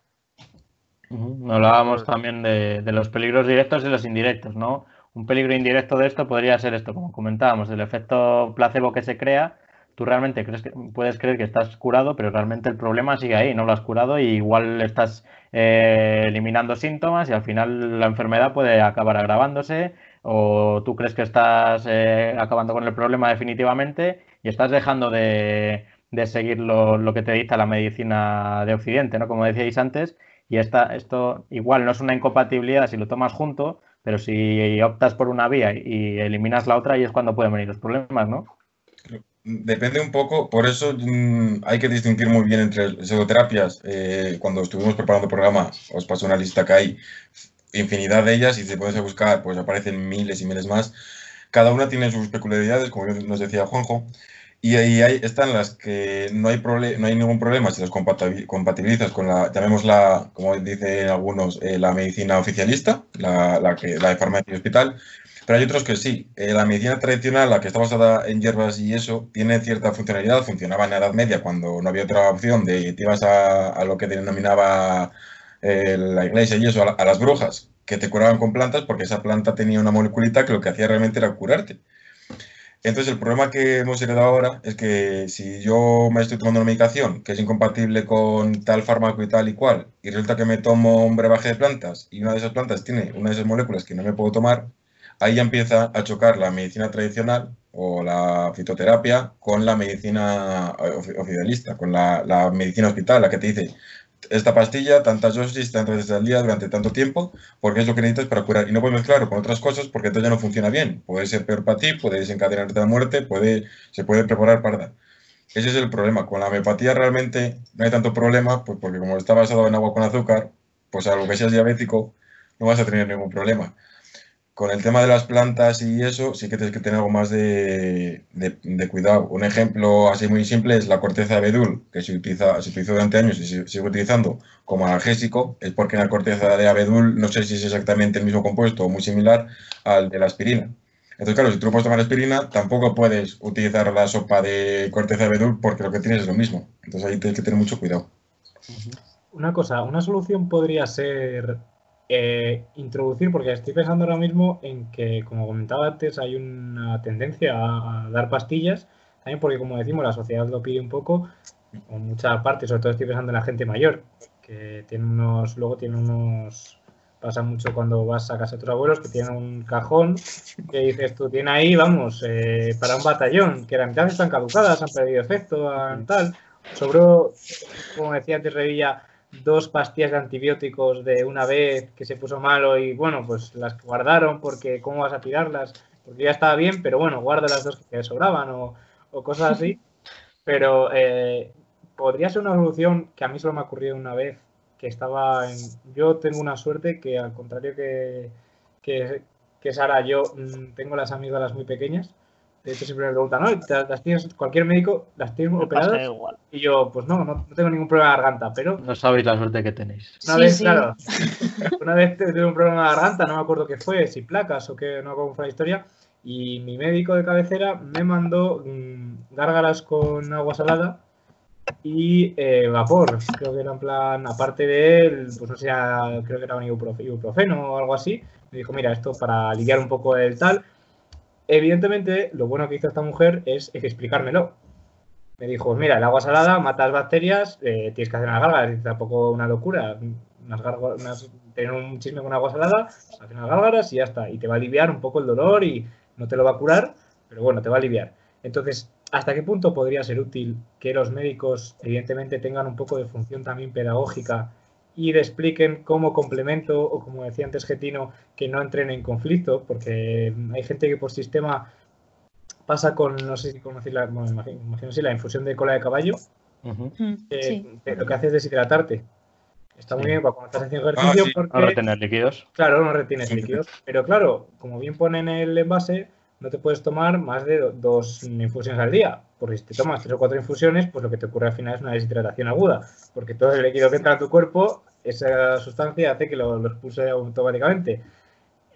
Hablábamos también de, los peligros directos y los indirectos, ¿no? Un peligro indirecto de esto podría ser esto, como comentábamos, el efecto placebo que se crea. Tú realmente crees que, puedes creer que estás curado, pero realmente el problema sigue ahí, no lo has curado y igual estás eh, eliminando síntomas y al final la enfermedad puede acabar agravándose o tú crees que estás eh, acabando con el problema definitivamente y estás dejando de, seguir lo, que te dicta la medicina de Occidente, ¿no? Como decíais antes, y esta, esto igual no es una incompatibilidad si lo tomas junto, pero si optas por una vía y eliminas la otra, ahí es cuando pueden venir los problemas, ¿no? Depende un poco, por eso mm, hay que distinguir muy bien entre pseudoterapias. Eh, cuando estuvimos preparando el programa, os paso una lista que hay infinidad de ellas y si puedes buscar, pues aparecen miles y miles más. Cada una tiene sus peculiaridades, como nos decía Juanjo, y ahí están las que no hay, no hay ningún problema si las compatibilizas con la, llamémosla, como dicen algunos, eh, la medicina oficialista, la, que, la de farmacia y hospital, pero hay otros que sí. Eh, la medicina tradicional, la que está basada en hierbas y eso, tiene cierta funcionalidad. Funcionaba en la Edad Media cuando no había otra opción de te ibas a, a lo que denominaba eh, la iglesia y eso a, las brujas, que te curaban con plantas porque esa planta tenía una moleculita que lo que hacía realmente era curarte. Entonces el problema que hemos heredado ahora es que si yo me estoy tomando una medicación que es incompatible con tal fármaco y tal y cual, y resulta que me tomo un brebaje de plantas y una de esas plantas tiene una de esas moléculas que no me puedo tomar, ahí ya empieza a chocar la medicina tradicional o la fitoterapia con la medicina oficialista, con la, la medicina hospital, la que te dice, esta pastilla, tantas dosis, tantas veces al día, durante tanto tiempo, porque es lo que necesitas para curar. Y no puedes mezclarlo con otras cosas porque entonces ya no funciona bien. Puede ser peor para ti, puede desencadenarte la muerte, puede, se puede preparar para... Ese es el problema. Con la homeopatía realmente no hay tanto problema, pues porque como está basado en agua con azúcar, pues a lo que seas diabético, no vas a tener ningún problema. Con el tema de las plantas y eso, sí que tienes que tener algo más de, cuidado. Un ejemplo así muy simple es la corteza de abedul, que se, utiliza, se utilizó durante años y se sigue utilizando como analgésico. Es porque la corteza de abedul, no sé si es exactamente el mismo compuesto o muy similar al de la aspirina. Entonces, claro, si tú puedes tomar aspirina, tampoco puedes utilizar la sopa de corteza de abedul porque lo que tienes es lo mismo. Entonces ahí tienes que tener mucho cuidado. Una cosa, una solución podría ser eh, introducir, porque estoy pensando ahora mismo en que, como comentaba antes, hay una tendencia a, dar pastillas, también porque, como decimos, la sociedad lo pide un poco, con mucha parte, sobre todo estoy pensando en la gente mayor, que tiene unos, luego tiene unos, pasa mucho cuando vas a casa de tus abuelos, que tienen un cajón que dices tú, tiene ahí, vamos, eh, para un batallón, que la mitad están caducadas, han perdido efecto, tal. Sobró, como decía antes Revilla, dos pastillas de antibióticos de una vez que se puso malo y bueno, pues las guardaron porque cómo vas a tirarlas, porque ya estaba bien, pero bueno, guarda las dos que sobraban o, cosas así. *laughs* Pero eh, podría ser una solución que a mí solo me ha ocurrido una vez, que estaba en... Yo tengo una suerte que al contrario que, que, que Sara, yo mm, tengo las amígdalas muy pequeñas de hecho, siempre me preguntan, ¿no? ¿Las tienes, cualquier médico las tienes operadas? Igual. Y yo, pues no, no, tengo ningún problema de garganta, pero... No sabéis la suerte que tenéis. Una vez, claro, *laughs* una vez tuve un problema de garganta, no me acuerdo qué fue, si placas o qué, no me acuerdo cómo fue la historia, Y mi médico de cabecera me mandó mm, gárgaras con agua salada y eh, vapor. Creo que era en plan, aparte de él, pues no sé, creo que era un ibuprofeno o algo así. Me dijo, mira, esto para aliviar un poco el tal. Evidentemente, lo bueno que hizo esta mujer es explicármelo. Me dijo, mira, el agua salada mata las bacterias, eh, tienes que hacer unas gárgaras, tampoco una locura. Tener un chisme con agua salada, hacer unas gárgaras y ya está. Y te va a aliviar un poco el dolor y no te lo va a curar, pero bueno, te va a aliviar. Entonces, ¿hasta qué punto podría ser útil que los médicos, evidentemente, tengan un poco de función también pedagógica y le expliquen como complemento o, como decía antes Getino, que no entren en conflicto? Porque hay gente que por sistema pasa con, no sé si conocéis la, bueno, imagino, si la infusión de cola de caballo, mm, lo que hace es deshidratarte. Está muy bien para cuando estás haciendo ejercicio ah, porque... No retener líquidos. Claro, no retienes líquidos. Pero claro, como bien pone en el envase, no te puedes tomar más de dos infusiones al día. Porque si te tomas tres o cuatro infusiones, pues lo que te ocurre al final es una deshidratación aguda. Porque todo el líquido que entra a tu cuerpo, esa sustancia hace que lo, lo expulse automáticamente.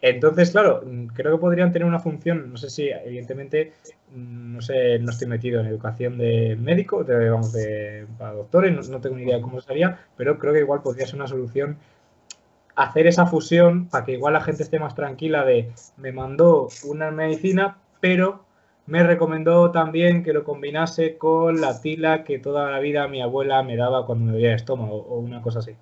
Entonces, claro, creo que podrían tener una función, no sé si, evidentemente, no sé, no estoy metido en educación de médico, de, vamos, de, para doctores, no, tengo ni idea de cómo sería, pero creo que igual podría ser una solución hacer esa fusión para que igual la gente esté más tranquila de me mandó una medicina, pero me recomendó también que lo combinase con la tila que toda la vida mi abuela me daba cuando me dolía el estómago o una cosa así.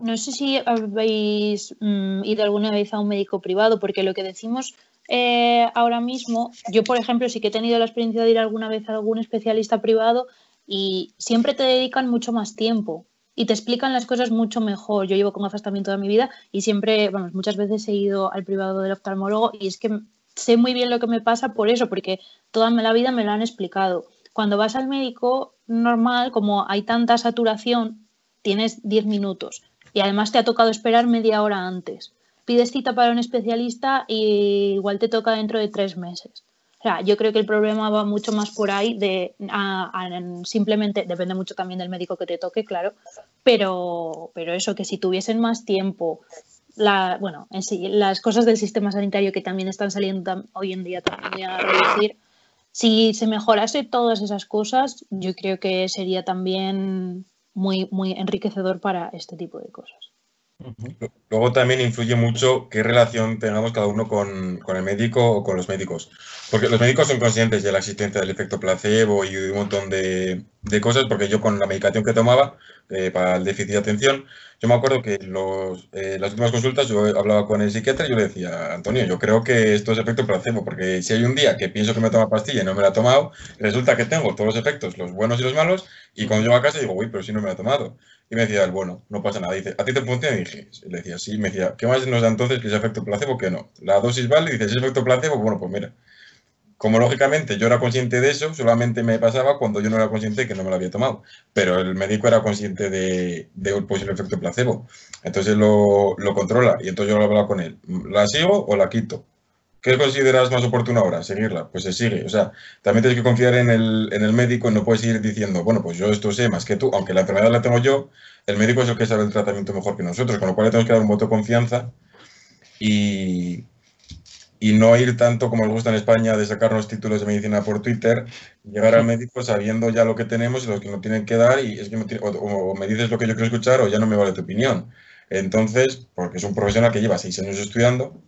No sé si habéis mm, ido alguna vez a un médico privado, porque lo que decimos eh, ahora mismo, yo por ejemplo sí que he tenido la experiencia de ir alguna vez a algún especialista privado y siempre te dedican mucho más tiempo y te explican las cosas mucho mejor. Yo llevo con gafas también toda mi vida y siempre, vamos, muchas veces he ido al privado del oftalmólogo y es que sé muy bien lo que me pasa por eso, porque toda la vida me lo han explicado. Cuando vas al médico normal, como hay tanta saturación, tienes 10 minutos y además te ha tocado esperar media hora antes. Pides cita para un especialista y igual te toca dentro de tres meses. O sea, yo creo que el problema va mucho más por ahí de simplemente, depende mucho también del médico que te toque, claro, pero, pero eso, que si tuviesen más tiempo, la, bueno, en sí, las cosas del sistema sanitario que también están saliendo hoy en día también a reducir, si se mejorase todas esas cosas, yo creo que sería también muy, muy enriquecedor para este tipo de cosas. Luego también influye mucho qué relación tengamos cada uno con, con, el médico o con los médicos. Porque los médicos son conscientes de la existencia del efecto placebo y de un montón de, de cosas, porque yo con la medicación que tomaba eh, para el déficit de atención, yo me acuerdo que los, eh, las últimas consultas yo hablaba con el psiquiatra y yo le decía, Antonio, yo creo que esto es efecto placebo, porque si hay un día que pienso que me toma pastilla y no me la he tomado, resulta que tengo todos los efectos, los buenos y los malos, y cuando llego a casa digo, uy, pero si no me la he tomado. Y me decía, bueno, no pasa nada. Dice, ¿a ti te funciona? Y dije, le decía, sí. Me decía, ¿qué más nos da entonces que es efecto placebo que no? La dosis vale. Y dice, es efecto placebo, bueno, pues mira. Como lógicamente yo era consciente de eso, solamente me pasaba cuando yo no era consciente de que no me lo había tomado. Pero el médico era consciente de, de un posible efecto placebo. Entonces lo, lo controla. Y entonces yo lo hablaba con él. ¿La sigo o la quito? ¿Qué consideras más oportuno ahora? ¿Seguirla? Pues se sigue. O sea, también tienes que confiar en el, en el médico y no puedes ir diciendo, bueno, pues yo esto sé más que tú, aunque la enfermedad la tengo yo, el médico es el que sabe el tratamiento mejor que nosotros, con lo cual le tenemos que dar un voto de confianza y, y no ir tanto como nos gusta en España de sacarnos títulos de medicina por Twitter, llegar al médico sabiendo ya lo que tenemos y lo que nos tienen que dar y es que o, me dices lo que yo quiero escuchar o ya no me vale tu opinión. Entonces, porque es un profesional que lleva seis años estudiando,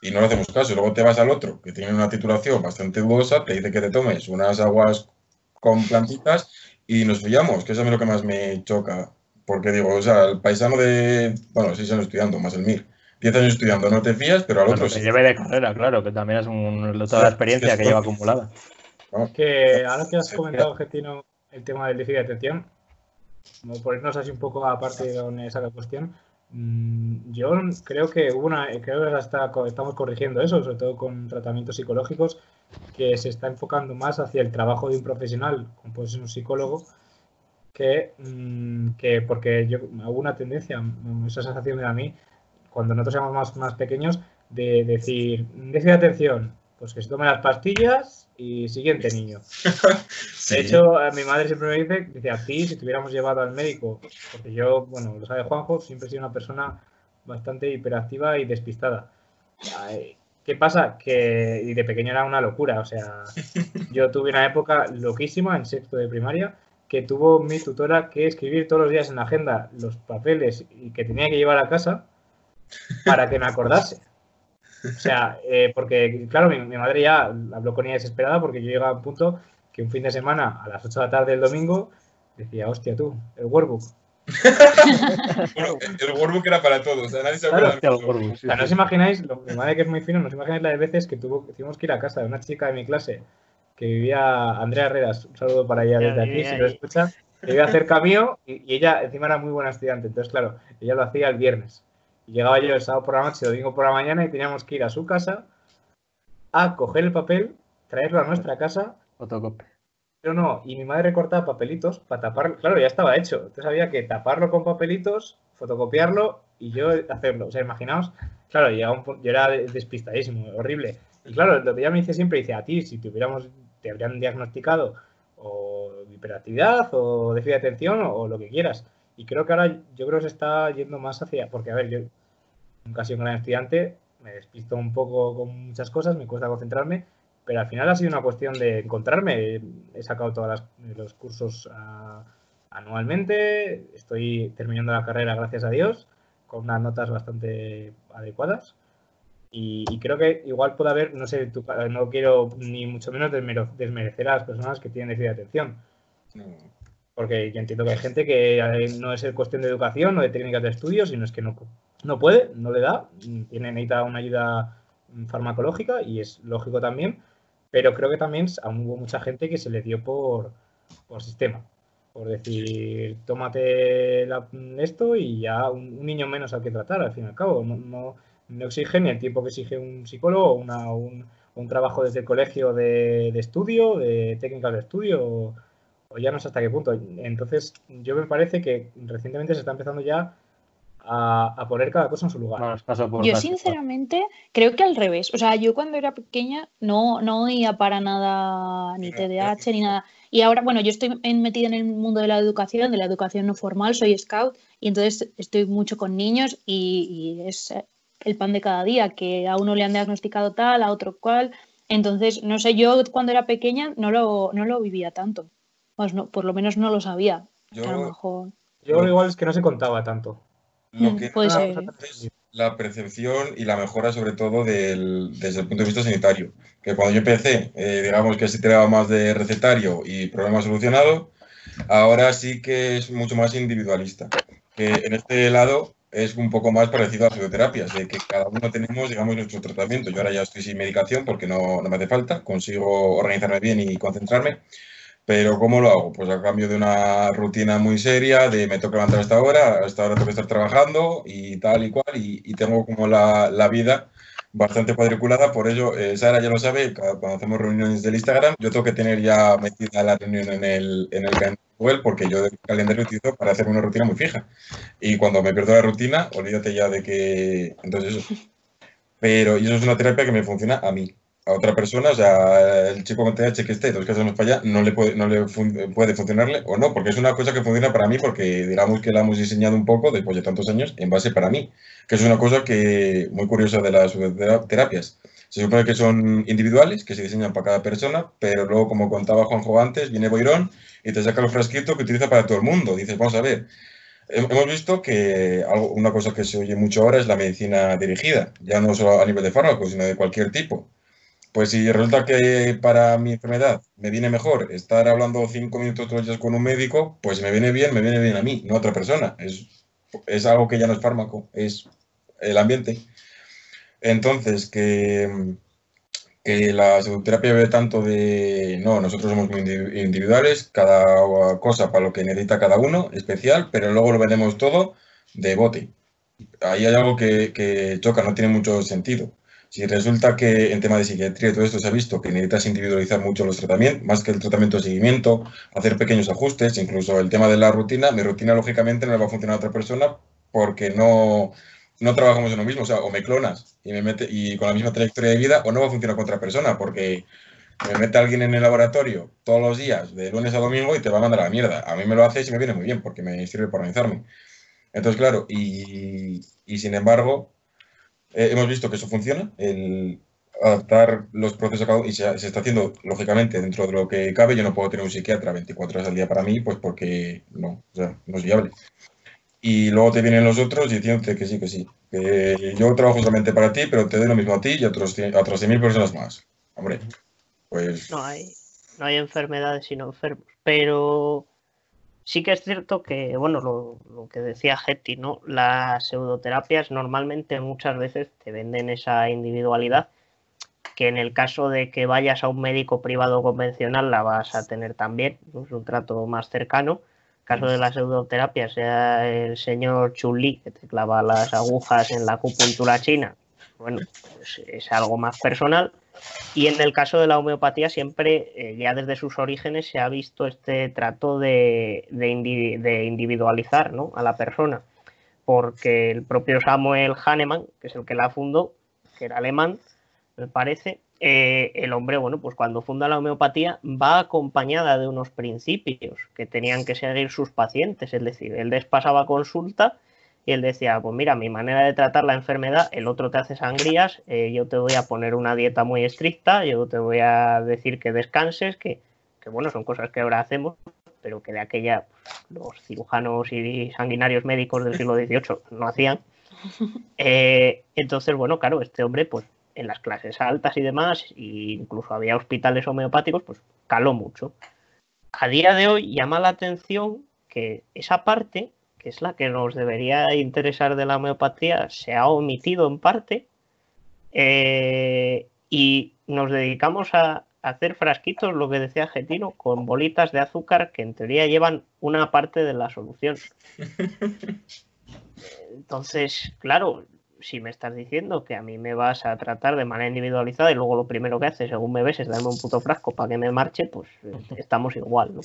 y no le hacemos caso. Y luego te vas al otro, que tiene una titulación bastante dudosa, te dice que te tomes unas aguas con plantitas y nos fijamos, que eso es lo que más me choca. Porque digo, o sea, el paisano de, bueno, seis años estudiando, más el MIR, diez años estudiando, no te fías, pero al otro sí. lleve de carrera, claro, que también es un, toda la experiencia que, lleva acumulada. Que ahora que has comentado, Getino, el tema del déficit de atención, como por irnos así un poco aparte de donde esa cuestión, Mm, yo creo que una, creo que hasta estamos corrigiendo eso, sobre todo con tratamientos psicológicos, que se está enfocando más hacia el trabajo de un profesional, como puede ser un psicólogo, que, mm, que porque yo hago una tendencia, esa sensación me da a mí, cuando nosotros somos más, más pequeños, de decir, decir atención, pues que se tome las pastillas y siguiente niño. *laughs* De hecho, mi madre siempre me dice, dice, a ti, si te hubiéramos llevado al médico, porque yo, bueno, lo sabe Juanjo, siempre he sido una persona bastante hiperactiva y despistada. ¿Qué ¿Qué pasa? Que y de pequeño era una locura. O sea, *laughs* yo tuve una época loquísima en sexto de primaria que tuvo mi tutora que escribir todos los días en la agenda los papeles y que tenía que llevar a casa para que me acordase. O sea, eh, porque, claro, mi, mi, madre ya habló con ella desesperada porque yo llegaba a un punto que un fin de semana a las 8 de la tarde del domingo decía, hostia tú, el workbook. bueno, el workbook era para todos, o sea, nadie se acuerda. Claro, o sea, no os imagináis, lo, mi madre que es muy fino, no os imagináis la de veces que tuvo, tuvimos que ir a casa de una chica de mi clase que vivía, Andrea Herreras, un saludo para ella desde aquí, si lo escucha, que vivía cerca mío y, y ella encima era muy buena estudiante, entonces claro, ella lo hacía el viernes. Llegaba yo el sábado por la noche, el domingo por la mañana y teníamos que ir a su casa a coger el papel, traerlo a nuestra casa. Fotocopia. Pero no, y mi madre cortaba papelitos para taparlo. Claro, ya estaba hecho. Entonces había que taparlo con papelitos, fotocopiarlo y yo hacerlo. O sea, imaginaos, claro, un, yo era despistadísimo, horrible. Y claro, lo que ella me dice siempre, dice, a ti, si te hubiéramos, te habrían diagnosticado o hiperactividad o déficit de atención o, o lo que quieras. Y creo que ahora yo creo que se está yendo más hacia, porque a ver, yo nunca he sido un gran estudiante, me despisto un poco con muchas cosas, me cuesta concentrarme, pero al final ha sido una cuestión de encontrarme. He sacado todos los cursos uh, anualmente, estoy terminando la carrera, gracias a Dios, con unas notas bastante adecuadas. Y, y creo que igual puede haber, no sé, tu, no quiero ni mucho menos desmerecer a las personas que tienen déficit de atención. No. Porque yo entiendo que hay gente que no es cuestión de educación o de técnicas de estudio, sino es que no, no puede, no le da, tiene, necesita una ayuda farmacológica y es lógico también, pero creo que también hubo mucha gente que se le dio por, por sistema, por decir, tómate la, esto y ya un, un, niño menos al que tratar, al fin y al cabo, no, no, no exige ni el tiempo que exige un psicólogo o una, un, un, trabajo desde el colegio de, de estudio, de técnicas de estudio, o, o ya no sé hasta qué punto. Entonces, yo me parece que recientemente se está empezando ya a, a, poner cada cosa en su lugar. Bueno, paso por yo sinceramente creo que al revés. O sea, yo cuando era pequeña no, no oía para nada ni TDAH ni nada. Y ahora, bueno, yo estoy metida en el mundo de la educación, de la educación no formal, soy scout y entonces estoy mucho con niños y, y es el pan de cada día, que a uno le han diagnosticado tal, a otro cual. Entonces, no sé, yo cuando era pequeña no lo, no lo vivía tanto. Pues no, por lo menos no lo sabía. Yo, a lo mejor. Yo igual es que no se contaba tanto. Lo que Puede ser. es la percepción y la mejora, sobre todo, del, desde el punto de vista sanitario. Que cuando yo empecé, eh, digamos que se tiraba más de recetario y problema solucionado, ahora sí que es mucho más individualista. Que en este lado es un poco más parecido a las psicoterapias, de que cada uno tenemos, digamos, nuestro tratamiento. Yo ahora ya estoy sin medicación porque no, no me hace falta, consigo organizarme bien y concentrarme. Pero ¿cómo lo hago? Pues a cambio de una rutina muy seria, de me toca levantar a esta hora, a esta hora tengo que estar trabajando y tal y cual, y, tengo como la, la, vida bastante cuadriculada, por ello, eh, Sara ya lo sabe, cuando hacemos reuniones del Instagram, yo tengo que tener ya metida la reunión en el, en el Google, porque yo el calendario utilizo para hacer una rutina muy fija. Y cuando me pierdo la rutina, olvídate ya de que... Entonces eso. Pero y eso es una terapia que me funciona a mí a otra persona, o sea, el chico con TH que esté dos casos no falla, no le, puede, no le puede funcionarle o no, porque es una cosa que funciona para mí porque digamos que la hemos diseñado un poco después de tantos años en base para mí, que es una cosa que muy curiosa de las terapias. Se supone que son individuales, que se diseñan para cada persona, pero luego, como contaba Juanjo antes, viene Boirón y te saca el frasquito que utiliza para todo el mundo. Dices, vamos a ver, hemos visto que algo, una cosa que se oye mucho ahora es la medicina dirigida, ya no solo a nivel de fármacos, sino de cualquier tipo. Pues si resulta que para mi enfermedad me viene mejor estar hablando cinco minutos todos días con un médico, pues me viene bien, me viene bien a mí, no a otra persona. Es, es algo que ya no es fármaco, es el ambiente. Entonces, que, que la psicoterapia ve tanto de, no, nosotros somos muy individuales, cada cosa para lo que necesita cada uno, especial, pero luego lo veremos todo de bote. Ahí hay algo que, que choca, no tiene mucho sentido. Si resulta que en tema de psiquiatría todo esto se ha visto que necesitas individualizar mucho los tratamientos, más que el tratamiento de seguimiento, hacer pequeños ajustes, incluso el tema de la rutina, mi rutina lógicamente no le va a funcionar a otra persona porque no, no trabajamos en lo mismo, o sea, o me clonas y, me mete, y con la misma trayectoria de vida, o no va a funcionar con otra persona porque me mete alguien en el laboratorio todos los días, de lunes a domingo, y te va a mandar a la mierda. A mí me lo hace y me viene muy bien porque me sirve para organizarme. Entonces, claro, y sin embargo, eh, hemos visto que eso funciona. El, adaptar los procesos a y se, se está haciendo, lógicamente, dentro de lo que cabe. Yo no puedo tener un psiquiatra 24 horas al día para mí, pues porque no, o sea, no es viable. Y luego te vienen los otros diciéndote que sí, que sí. Que yo trabajo solamente para ti, pero te doy lo mismo a ti y a otros, a otras 100.000 personas más. Hombre, pues No hay, no hay enfermedades sino enfermos. Pero sí que es cierto que, bueno, lo, lo que decía Getty, ¿no? Las pseudoterapias normalmente muchas veces te venden esa individualidad que en el caso de que vayas a un médico privado convencional la vas a tener también, ¿no? es un trato más cercano. En caso de la pseudoterapia, sea el señor Chun-Li que te clava las agujas en la acupuntura china, bueno, pues es algo más personal. Y en el caso de la homeopatía, siempre, eh, ya desde sus orígenes, se ha visto este trato de, de indi- de individualizar ¿no? a la persona. Porque el propio Samuel Hahnemann, que es el que la fundó, que era alemán, me parece, eh, el hombre, bueno, pues cuando funda la homeopatía va acompañada de unos principios que tenían que seguir sus pacientes. Es decir, él les pasaba consulta y él decía, pues mira, mi manera de tratar la enfermedad, el otro te hace sangrías, eh, yo te voy a poner una dieta muy estricta, yo te voy a decir que descanses, que, que bueno, son cosas que ahora hacemos, pero que de aquella los cirujanos y sanguinarios médicos del siglo XVIII no hacían. *laughs* Eh, entonces, bueno, claro, este hombre, pues en las clases altas y demás, e incluso había hospitales homeopáticos, pues caló mucho. A día de hoy llama la atención que esa parte, que es la que nos debería interesar de la homeopatía, se ha omitido en parte eh, y nos dedicamos a hacer frasquitos, lo que decía Getino, con bolitas de azúcar que en teoría llevan una parte de la solución. *laughs* Entonces, claro, si me estás diciendo que a mí me vas a tratar de manera individualizada y luego lo primero que haces según me ves es darme un puto frasco para que me marche, pues eh, estamos igual, ¿no?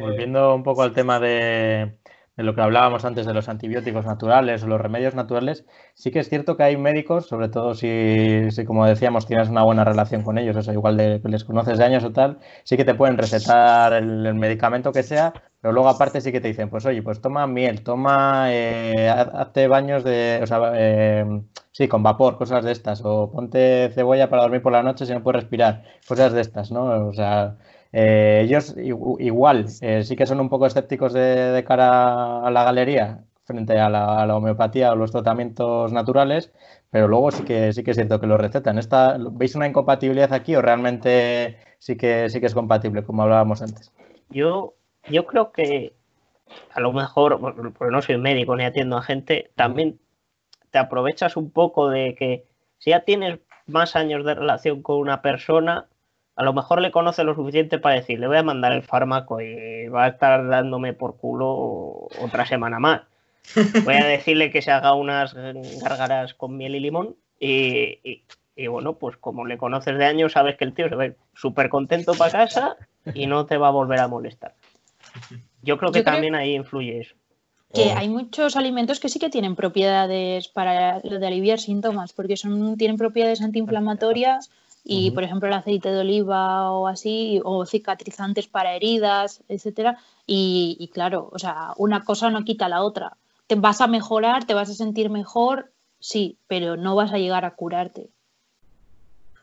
Volviendo un poco al tema de, lo que hablábamos antes de los antibióticos naturales o los remedios naturales, sí que es cierto que hay médicos, sobre todo si, como decíamos, tienes una buena relación con ellos, o sea, igual de les conoces de años o tal, sí que te pueden recetar el, el medicamento que sea, pero luego aparte sí que te dicen, pues oye, pues toma miel, toma, eh, hazte baños de, o sea, eh, sí, con vapor, cosas de estas, o ponte cebolla para dormir por la noche si no puedes respirar, cosas de estas, ¿no? O sea, eh, ellos igual eh, sí que son un poco escépticos de, cara a la galería frente a la, a la, homeopatía o los tratamientos naturales, pero luego sí que sí que es cierto que lo recetan. ¿Esta, ¿Veis una incompatibilidad aquí o realmente sí que sí que es compatible, como hablábamos antes? Yo, yo creo que a lo mejor, porque no soy médico ni atiendo a gente, también te aprovechas un poco de que si ya tienes más años de relación con una persona, a lo mejor le conoce lo suficiente para decir, le voy a mandar el fármaco y va a estar dándome por culo otra semana más. *laughs* Voy a decirle que se haga unas gárgaras con miel y limón y, y, y bueno, pues como le conoces de años, sabes que el tío se va súper contento para casa y no te va a volver a molestar. Yo creo que Yo también creo- ahí influye eso. Que Oh. hay muchos alimentos que sí que tienen propiedades para lo de aliviar síntomas, porque son, tienen propiedades antiinflamatorias y, por ejemplo, el aceite de oliva o así, o cicatrizantes para heridas, etcétera. Y, y claro, o sea, una cosa no quita la otra. Te vas a mejorar, te vas a sentir mejor, sí, pero no vas a llegar a curarte.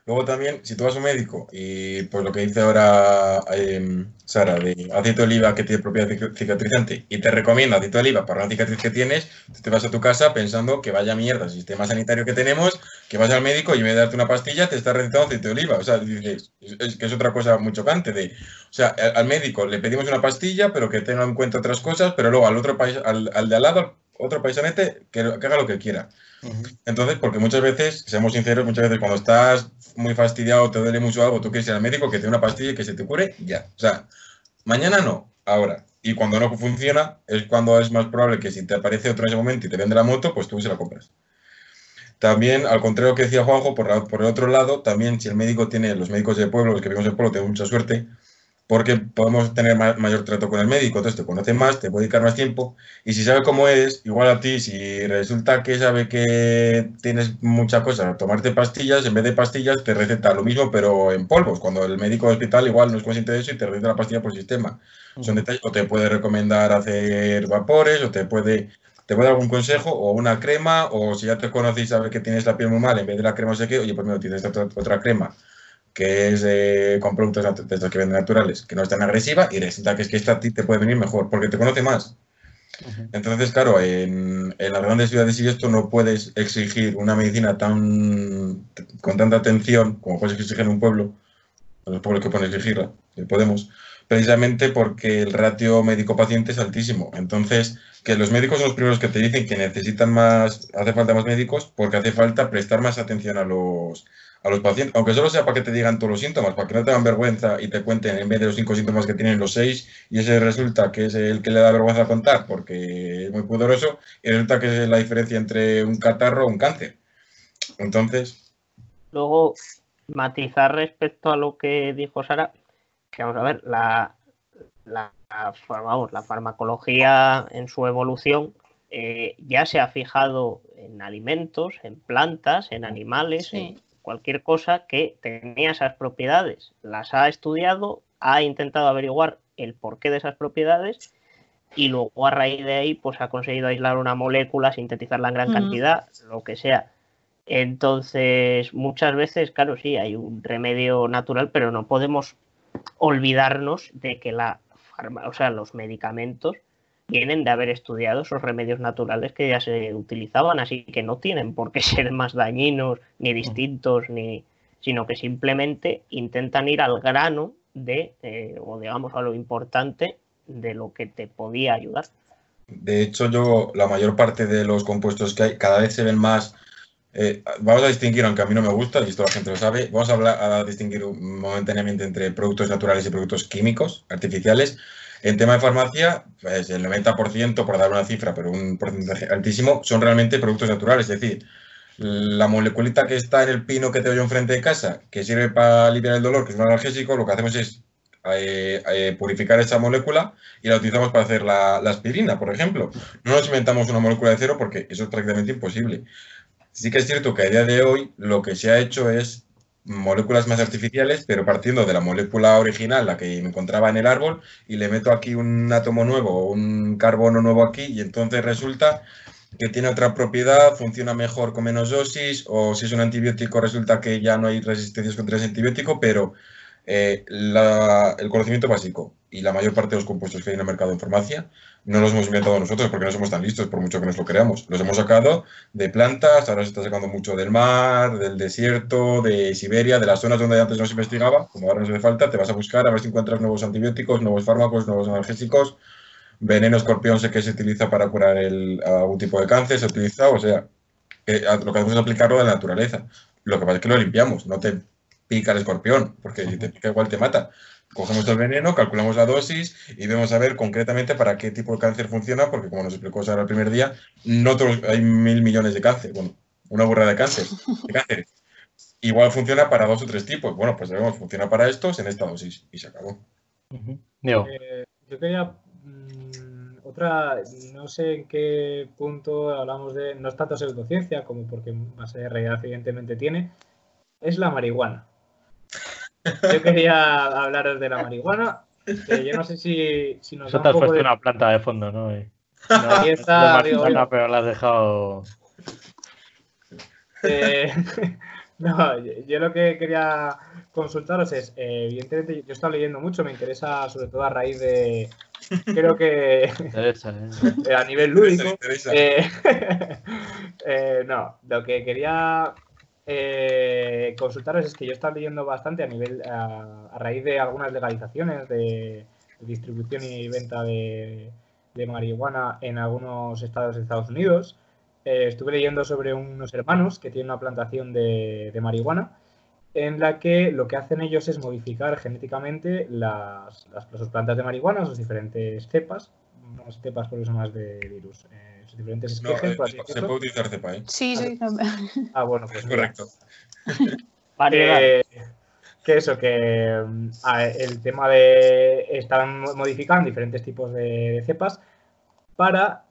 Luego también, si tú vas a un médico y pues lo que dice ahora eh, Sara, de aceite de oliva que tiene propiedad cic- cicatrizante y te recomienda aceite de oliva para una cicatriz que tienes, te vas a tu casa pensando que vaya mierda el sistema sanitario que tenemos, que vas al médico y en vez de darte una pastilla te está recetando aceite de oliva. O sea, dices, es, que es otra cosa muy chocante de, o sea, al médico le pedimos una pastilla, pero que tenga en cuenta otras cosas, pero luego al otro país, al, al de al lado, otro paisanete, que, que haga lo que quiera. Entonces, porque muchas veces, seamos sinceros, muchas veces cuando estás muy fastidiado, te duele mucho algo, tú quieres ir al médico que te dé una pastilla y que se te cure, ya. O sea, mañana no, ahora. Y cuando no funciona, es cuando es más probable que si te aparece otro en ese momento y te vende la moto, pues tú se la compras. También, al contrario que decía Juanjo, por, la- por el otro lado, también si el médico tiene, los médicos de pueblo, los que vivimos en pueblo, tenemos mucha suerte, porque podemos tener ma- mayor trato con el médico, entonces te conoce más, te puede dedicar más tiempo, y si sabe cómo eres, igual a ti, si resulta que sabe que tienes mucha cosa, tomarte pastillas, en vez de pastillas te receta lo mismo, pero en polvos, cuando el médico del hospital igual no es consciente de eso y te receta la pastilla por sistema. Son detalles, o te puede recomendar hacer vapores, o te puede te puede dar algún consejo o una crema, o si ya te conoces y sabes que tienes la piel muy mal, en vez de la crema no sé qué, oye, pues mira, tienes otra, otra crema que es con productos de estos que venden naturales, que no es tan agresiva, y resulta que es que esta a ti te puede venir mejor, porque te conoce más. Entonces, claro, en, en, las grandes ciudades y esto no puedes exigir una medicina tan con tanta atención como puedes exigir en un pueblo, en los pueblos que pueden exigirla, que podemos, precisamente porque el ratio médico-paciente es altísimo. Entonces, que los médicos son los primeros que te dicen que necesitan más, hace falta más médicos, porque hace falta prestar más atención a los, a los pacientes, aunque solo sea para que te digan todos los síntomas, para que no te tengan vergüenza y te cuenten en vez de los cinco síntomas que tienen los seis, y ese resulta que es el que le da vergüenza contar porque es muy poderoso, y resulta que es la diferencia entre un catarro o un cáncer. Entonces. Luego, matizar respecto a lo que dijo Sara, que vamos a ver, la, la, vamos, la farmacología en su evolución eh, ya se ha fijado en alimentos, en plantas, en animales, en cualquier cosa que tenía esas propiedades. Las ha estudiado, ha intentado averiguar el porqué de esas propiedades y luego a raíz de ahí pues ha conseguido aislar una molécula, sintetizarla en gran cantidad, lo que sea. Entonces, muchas veces, claro, sí, hay un remedio natural, pero no podemos olvidarnos de que la o sea, los medicamentos vienen de haber estudiado esos remedios naturales que ya se utilizaban, así que no tienen por qué *laughs* ser más dañinos ni distintos, ni, sino que simplemente intentan ir al grano de, eh, o digamos, a lo importante de lo que te podía ayudar. De hecho, yo, la mayor parte de los compuestos que hay, cada vez se ven más. Eh, vamos a distinguir, aunque a mí no me gusta, y esto la gente lo sabe, vamos a, hablar, a distinguir momentáneamente entre productos naturales y productos químicos, artificiales. En tema de farmacia, pues el 90%, por dar una cifra, pero un porcentaje altísimo, son realmente productos naturales. Es decir, la moleculita que está en el pino que tengo yo enfrente de casa, que sirve para aliviar el dolor, que es un analgésico, lo que hacemos es eh, eh, purificar esa molécula y la utilizamos para hacer la, aspirina, por ejemplo. No nos inventamos una molécula de cero porque eso es prácticamente imposible. Sí que es cierto que a día de hoy lo que se ha hecho es moléculas más artificiales, pero partiendo de la molécula original, la que me encontraba en el árbol, y le meto aquí un átomo nuevo, un carbono nuevo aquí, y entonces resulta que tiene otra propiedad, funciona mejor con menos dosis, o si es un antibiótico resulta que ya no hay resistencias contra ese antibiótico, pero eh, el conocimiento básico y la mayor parte de los compuestos que hay en el mercado en farmacia no los hemos inventado nosotros porque no somos tan listos, por mucho que nos lo creamos. Los hemos sacado de plantas, ahora se está sacando mucho del mar, del desierto, de Siberia, de las zonas donde antes no se investigaba, como ahora no hace falta, te vas a buscar a ver si encuentras nuevos antibióticos, nuevos fármacos, nuevos analgésicos, veneno escorpión sé que se utiliza para curar el, algún tipo de cáncer, se utiliza, o sea, lo que hacemos es aplicarlo de la naturaleza. Lo que pasa es que lo limpiamos, no te pica el escorpión, porque si te pica igual te mata. Cogemos el veneno, calculamos la dosis y vemos a ver concretamente para qué tipo de cáncer funciona, porque como nos explicó Sara el primer día, no todos, hay mil millones de cáncer, bueno, una burra de cáncer, de Igual funciona para dos o tres tipos. Bueno, pues sabemos, funciona para estos en esta dosis y se acabó. Eh, yo quería mm, otra, no sé en qué punto hablamos de, no es tanto pseudociencia como porque de realidad evidentemente tiene, es la marihuana. Yo quería hablaros de la marihuana. yo no sé si, si nos Eso te has puesto una planta de fondo, ¿no? Ahí está, pero la has dejado. Eh, *laughs* no, yo lo que quería consultaros es, eh, evidentemente, yo he estado leyendo mucho, me interesa sobre todo a raíz de, creo que ¿eh? *laughs* a nivel lúdico. *laughs* no, lo que quería eh, consultaros es que yo estaba leyendo bastante a nivel a, raíz de algunas legalizaciones de, distribución y venta de, marihuana en algunos estados de Estados Unidos. Eh, estuve leyendo sobre unos hermanos que tienen una plantación de, marihuana en la que lo que hacen ellos es modificar genéticamente las, las, plantas de marihuana, sus diferentes cepas, no cepas porque son más de virus. Eh, diferentes esquejes. Eh, se puede utilizar cepa, ¿eh? Sí, sí. *laughs* Ah, bueno, pues. Correcto. *laughs* Eh, que eso, que mm, el tema de. Están modificando diferentes tipos de, cepas para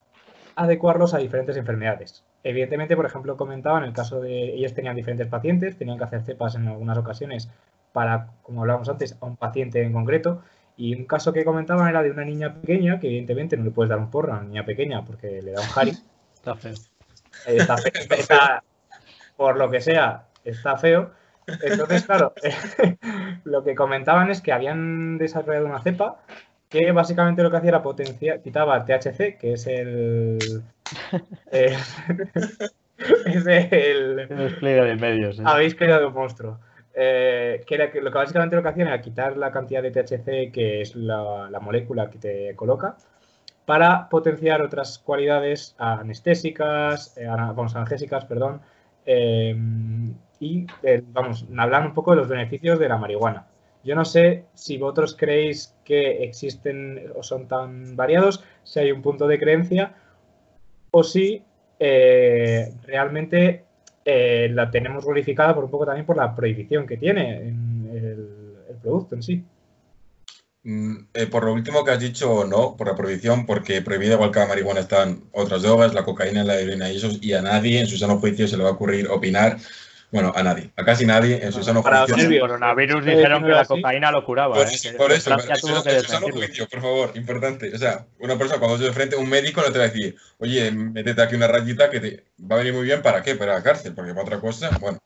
adecuarlos a diferentes enfermedades. Evidentemente, por ejemplo, comentaba en el caso de ellos tenían diferentes pacientes, tenían que hacer cepas en algunas ocasiones para, como hablábamos antes, a un paciente en concreto. Y un caso que comentaban era de una niña pequeña, que evidentemente no le puedes dar un porro a una niña pequeña porque le da un Harry. *laughs* Está feo. Eh, Está feo, *laughs* está- por lo que sea, está feo. Entonces, claro, *laughs* lo que comentaban es que habían desarrollado una cepa que básicamente lo que hacía era potenciar, quitaba THC, que es el. eh, es el. ¿eh? Habéis creado un monstruo. Eh, que, lo que básicamente lo que hacían era quitar la cantidad de THC, que es la, la molécula que te coloca, para potenciar otras cualidades anestésicas, eh, vamos, analgésicas, perdón, eh, y vamos, hablar un poco de los beneficios de la marihuana. Yo no sé si vosotros creéis que existen o son tan variados, si hay un punto de creencia, o si realmente eh, la tenemos glorificada por un poco también por la prohibición que tiene en el, producto en sí. Mm, eh, por lo último que has dicho, no, por la prohibición, porque prohibida igual que la marihuana están otras drogas, la cocaína, la heroína y esos, y a nadie en su sano juicio se le va a ocurrir opinar, bueno, a nadie, a casi nadie en su sano Para juicio. los coronavirus Eh, dijeron que la cocaína lo curaba. Por ¿eh? eso, Que por eso, Francia tuvo que juicio, por favor, importante. O sea, una persona cuando se de frente, un médico no te va a decir, oye, métete aquí una rayita que te va a venir muy bien, ¿para qué? Para la cárcel, porque para otra cosa, bueno.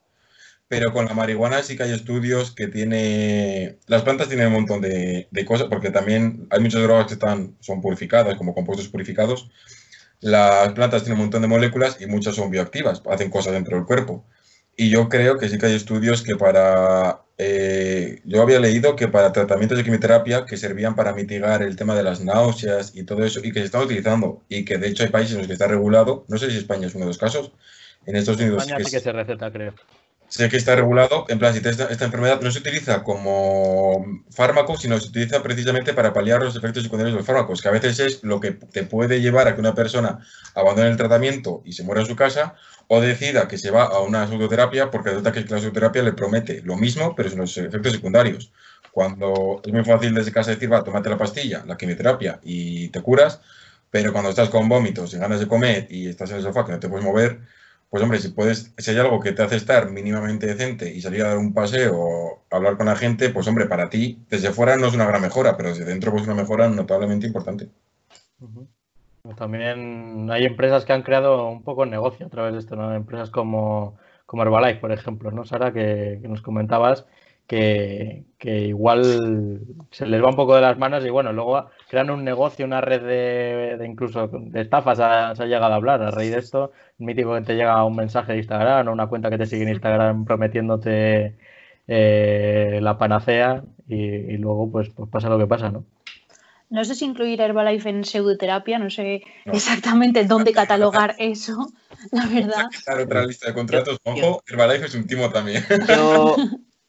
Pero con la marihuana sí que hay estudios que tiene... Las plantas tienen un montón de, de cosas, porque también hay muchas drogas que están, son purificadas, como compuestos purificados. Las plantas tienen un montón de moléculas y muchas son bioactivas, hacen cosas dentro del cuerpo. Y yo creo que sí que hay estudios que para... eh, yo había leído que para tratamientos de quimioterapia que servían para mitigar el tema de las náuseas y todo eso, y que se están utilizando, y que de hecho hay países en los que está regulado, no sé si España es uno de los casos, en Estados Unidos España que sí que se receta, creo. Sé que está regulado, en plan, si esta, enfermedad no se utiliza como fármaco, sino se utiliza precisamente para paliar los efectos secundarios de los fármacos, que a veces es lo que te puede llevar a que una persona abandone el tratamiento y se muera en su casa, o decida que se va a una pseudoterapia porque resulta que la pseudoterapia le promete lo mismo, pero sin los efectos secundarios. Cuando es muy fácil desde casa decir, va, tómate la pastilla, la quimioterapia y te curas, pero cuando estás con vómitos, sin ganas de comer y estás en el sofá que no te puedes mover, pues hombre, si puedes, si hay algo que te hace estar mínimamente decente y salir a dar un paseo o hablar con la gente, pues hombre, para ti, desde fuera no es una gran mejora, pero desde dentro pues una mejora notablemente importante. Ujú. También hay empresas que han creado un poco el negocio a través de esto, ¿no? Empresas como, como Herbalife, por ejemplo, ¿no, Sara? Que nos comentabas que, que igual se les va un poco de las manos y bueno, luego crean un negocio, una red de, de incluso de estafas, ha- se ha llegado a hablar a raíz de esto. Mítico que te llega un mensaje de Instagram o una cuenta que te sigue en Instagram prometiéndote eh, la panacea y, y luego pues, pues pasa lo que pasa, ¿no? No sé si incluir Herbalife en pseudoterapia, no sé No. exactamente dónde catalogar *laughs* eso, la verdad. Claro, otra lista de contratos, ojo, Herbalife es un timo también. Yo,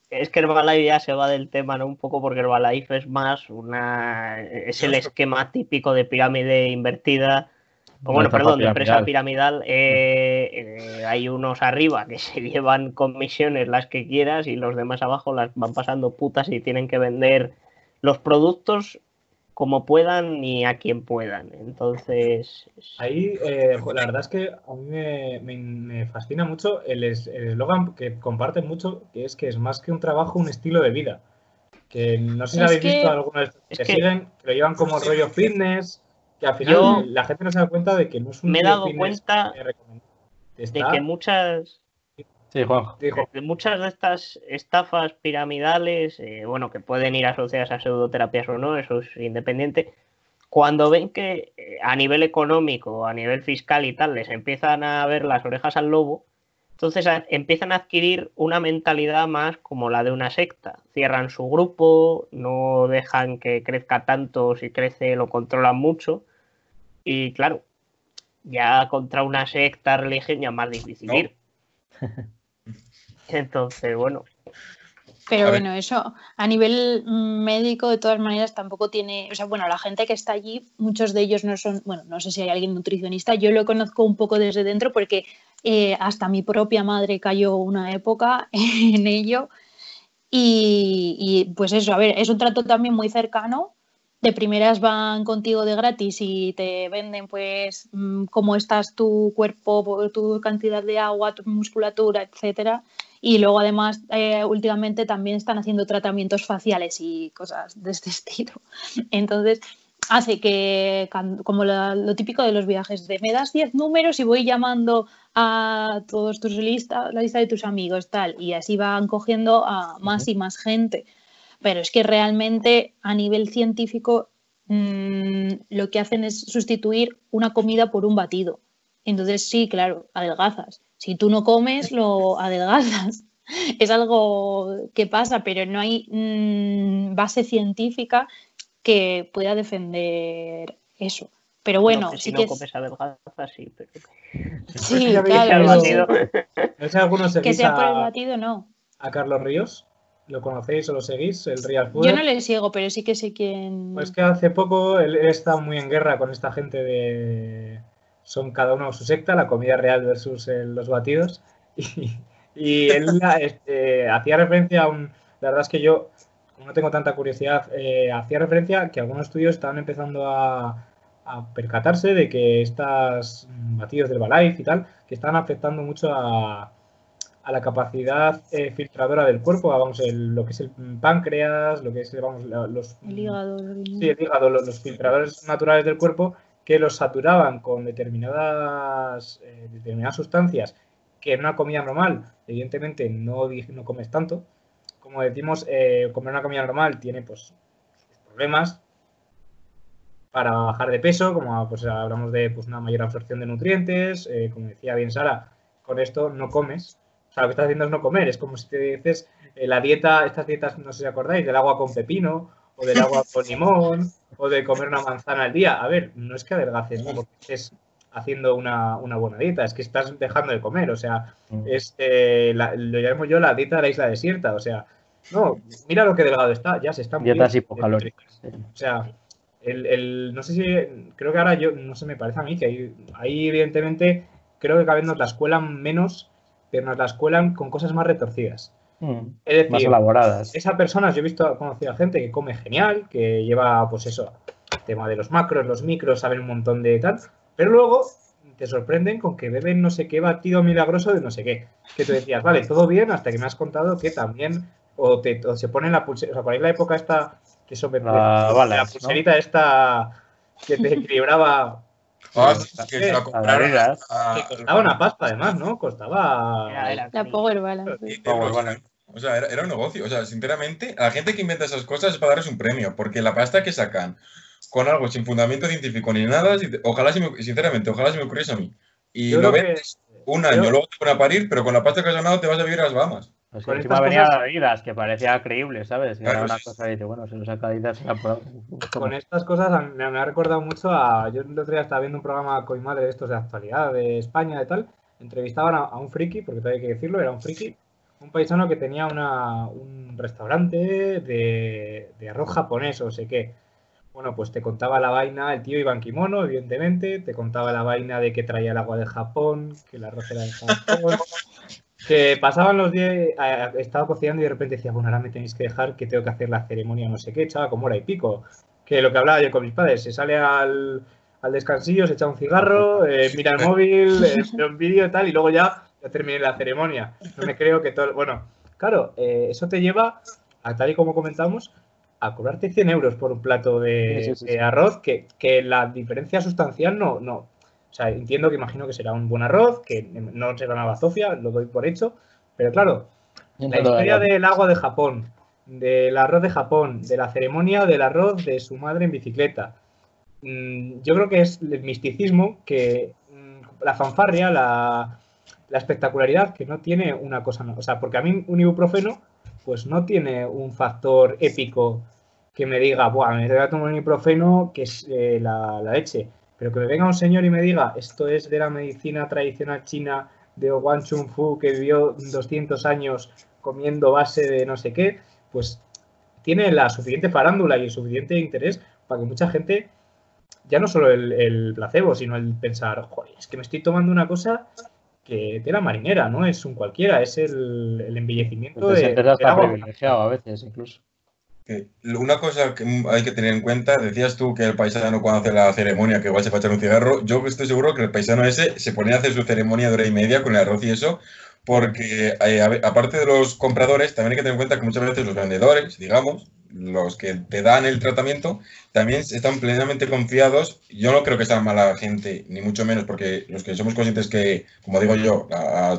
es que Herbalife ya se va del tema, ¿no? Un poco porque Herbalife es más una. Es el esquema típico de pirámide invertida. O bueno, perdón, de empresa piramidal. piramidal. eh, eh, hay unos arriba que se *laughs* llevan comisiones las que quieras y los demás abajo las van pasando putas y tienen que vender los productos como puedan y a quien puedan. Entonces, Ahí, eh, la verdad es que a mí me, me- me fascina mucho el es- el eslogan que comparten mucho, que es que es más que un trabajo, un estilo de vida. Que no sé si Es habéis que- visto algunos de estos es que, que- siguen, que lo llevan como rollo fitness, que al final Yo la gente no se da cuenta de que no es un me he dado fitness cuenta de que muchas Sí, dijo, de muchas de estas estafas piramidales, eh, bueno, que pueden ir asociadas a pseudoterapias o no, eso es independiente, cuando ven que eh, a nivel económico, a nivel fiscal y tal, les empiezan a ver las orejas al lobo, entonces a- empiezan a adquirir una mentalidad más como la de una secta. Cierran su grupo, no dejan que crezca tanto, si crece lo controlan mucho, y claro, ya contra una secta, religión, ya es más difícil No. ir. *laughs* Entonces, bueno, Pero A ver. bueno, eso a nivel médico de todas maneras tampoco tiene, o sea, bueno, la gente que está allí, muchos de ellos no son, bueno, no sé si hay alguien nutricionista, yo lo conozco un poco desde dentro porque eh, hasta mi propia madre cayó una época *laughs* en ello y, y, pues eso, a ver, es un trato también muy cercano de primeras van contigo de gratis y te venden pues mm, cómo estás tu cuerpo, tu cantidad de agua, tu musculatura, etcétera. Y luego además eh, últimamente también están haciendo tratamientos faciales y cosas de este *laughs* estilo. Entonces hace que, como lo, típico de los viajes, de me das 10 números y voy llamando a todos tus listas, la lista de tus amigos, tal, y así van cogiendo a más y más gente. Pero es que realmente a nivel científico mm, lo que hacen es sustituir una comida por un batido. Entonces sí, claro, adelgazas. Si tú no comes, lo adelgazas. *laughs* Es algo que pasa, pero no hay mm, base científica que pueda defender eso. Pero bueno, si no comes adelgazas, sí. Pero... Sí, *laughs* claro. *laughs* que sea por el batido, no. A Carlos Ríos. ¿Lo conocéis o lo seguís? El Real Food. Yo no le sigo, pero sí que sé quién. Pues que hace poco él, está muy en guerra con esta gente de. Son cada uno su secta, la comida real versus los batidos. *laughs* Y, él este, hacía referencia a un. La verdad es que yo, como no tengo tanta curiosidad, eh, hacía referencia a que algunos estudios estaban empezando a, a percatarse de que estos batidos del Balife y tal, que están afectando mucho a, a la capacidad eh, filtradora del cuerpo, vamos, lo que es el páncreas, lo que es vamos, los... El hígado. Sí, el hígado, los, filtradores naturales del cuerpo que los saturaban con determinadas, eh, determinadas sustancias que en una comida normal, evidentemente, no, no comes tanto. Como decimos, eh, comer una comida normal tiene pues problemas para bajar de peso, como pues hablamos de pues, una mayor absorción de nutrientes, como decía bien Sara, con esto no comes, lo que estás haciendo es no comer. Es como si te dices eh, la dieta, estas dietas, no sé si acordáis, del agua con pepino, o del agua con limón, o de comer una manzana al día. A ver, no es que adelgaces, ¿no? porque estés haciendo una, buena dieta, es que estás dejando de comer. O sea, mm. es, eh, lo llamo yo la dieta de la isla desierta. O sea, no, mira lo que delgado está, ya se está Dietas hipocalóricas. O sea, el, no sé si, creo que ahora yo, no sé, me parece a mí que ahí, evidentemente, creo que cada vez nos la escuela menos pero nos las cuelan con cosas más retorcidas. Mm, es decir, más elaboradas. Esa persona, yo he visto, conocido a gente que come genial, que lleva, pues eso, tema de los macros, los micros, saben un montón de tal, pero luego te sorprenden con que beben no sé qué batido milagroso de no sé qué. Que tú decías, vale, todo bien, hasta que me has contado que también, o, te, se pone la pulsera, o sea, por la época esta, que eso me la, la pulserita esta que te equilibraba Ah, que la compraron Que costaba una pasta, además, ¿no? Costaba. la Power Balance. O sea, era, un negocio. O sea, sinceramente, a la gente que inventa esas cosas es para darles un premio, porque la pasta que sacan con algo sin fundamento científico ni nada, ojalá, sinceramente, ojalá se me ocurriese a mí. Y lo ves un año, luego te van a parir, pero con la pasta que has ganado te vas a vivir a las Bahamas. Pues con encima venía cosas... que parecía creíble, ¿sabes? era una cosa y bueno, se lo saca y se *laughs* Con estas cosas me, ha recordado mucho a. Yo el otro día estaba viendo un programa con mi madre de estos de actualidad de España y tal. Entrevistaban a, un friki, porque todavía hay que decirlo, era un friki, un paisano que tenía una, un restaurante de, de arroz japonés o sé qué. Bueno, pues te contaba la vaina, el tío Iván Kimono, evidentemente, te contaba la vaina de que traía el agua de Japón, que el arroz era de Japón, *laughs* que pasaban los días, estaba cocinando y de repente decía, bueno, ahora me tenéis que dejar que tengo que hacer la ceremonia, no sé qué, echaba como hora y pico. Que lo que hablaba yo con mis padres, se sale al, al descansillo, se echa un cigarro, eh, mira el móvil, eh, un vídeo y tal, y luego ya, ya terminé la ceremonia. No me creo que todo. Bueno, claro, eh, eso te lleva, a tal y como comentamos, a cobrarte 100 euros por un plato de, arroz, que, que, la diferencia sustancial no, no, o sea, entiendo que imagino que será un buen arroz, que no será una bazofia, lo doy por hecho, pero claro, la historia del agua de Japón, del arroz de Japón, de la ceremonia del arroz de su madre en bicicleta, mm, yo creo que es el misticismo que mm, la fanfarria, la, espectacularidad que no tiene una cosa, o sea, porque a mí un ibuprofeno pues no tiene un factor épico que me diga, Buah, me voy a tomar un ibuprofeno que es eh, la, la, leche. Pero que me venga un señor y me diga, esto es de la medicina tradicional china de Wang Chun Fu que vivió 200 años comiendo base de no sé qué, pues tiene la suficiente farándula y el suficiente interés para que mucha gente, ya no solo el, placebo, sino el pensar, joder, es que me estoy tomando una cosa que de la marinera, no es un cualquiera, es el, el embellecimiento de, privilegiado a veces incluso. Una cosa que hay que tener en cuenta, decías tú que el paisano cuando hace la ceremonia, que igual se va a echar un cigarro, yo estoy seguro que el paisano ese se ponía a hacer su ceremonia de hora y media con el arroz y eso, porque eh, aparte de los compradores, también hay que tener en cuenta que muchas veces los vendedores, digamos, los que te dan el tratamiento, también están plenamente confiados. Yo no creo que sean mala gente, ni mucho menos, porque los que somos conscientes que, como digo yo,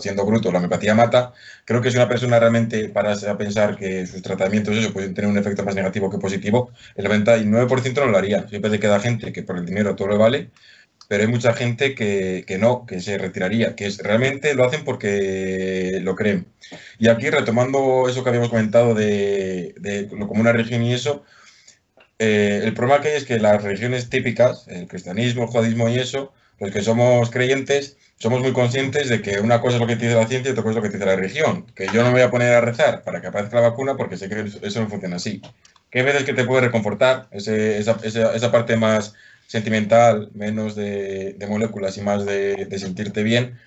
siendo bruto, la homeopatía mata, creo que si una persona realmente para a pensar que sus tratamientos eso pueden tener un efecto más negativo que positivo, el 99% no lo haría. Siempre queda gente que por el dinero todo le vale, pero hay mucha gente que, que, no, que se retiraría, que realmente lo hacen porque lo creen. Y aquí, retomando eso que habíamos comentado de, de como una religión y eso, eh, el problema que hay es que las religiones típicas, el cristianismo, el judaísmo y eso, los que somos creyentes, somos muy conscientes de que una cosa es lo que dice la ciencia y otra cosa es lo que dice la religión. Que yo no me voy a poner a rezar para que aparezca la vacuna porque sé que eso no funciona así. Que hay veces que te puede reconfortar esa, esa, esa parte más sentimental, menos de, moléculas y más de, sentirte bien,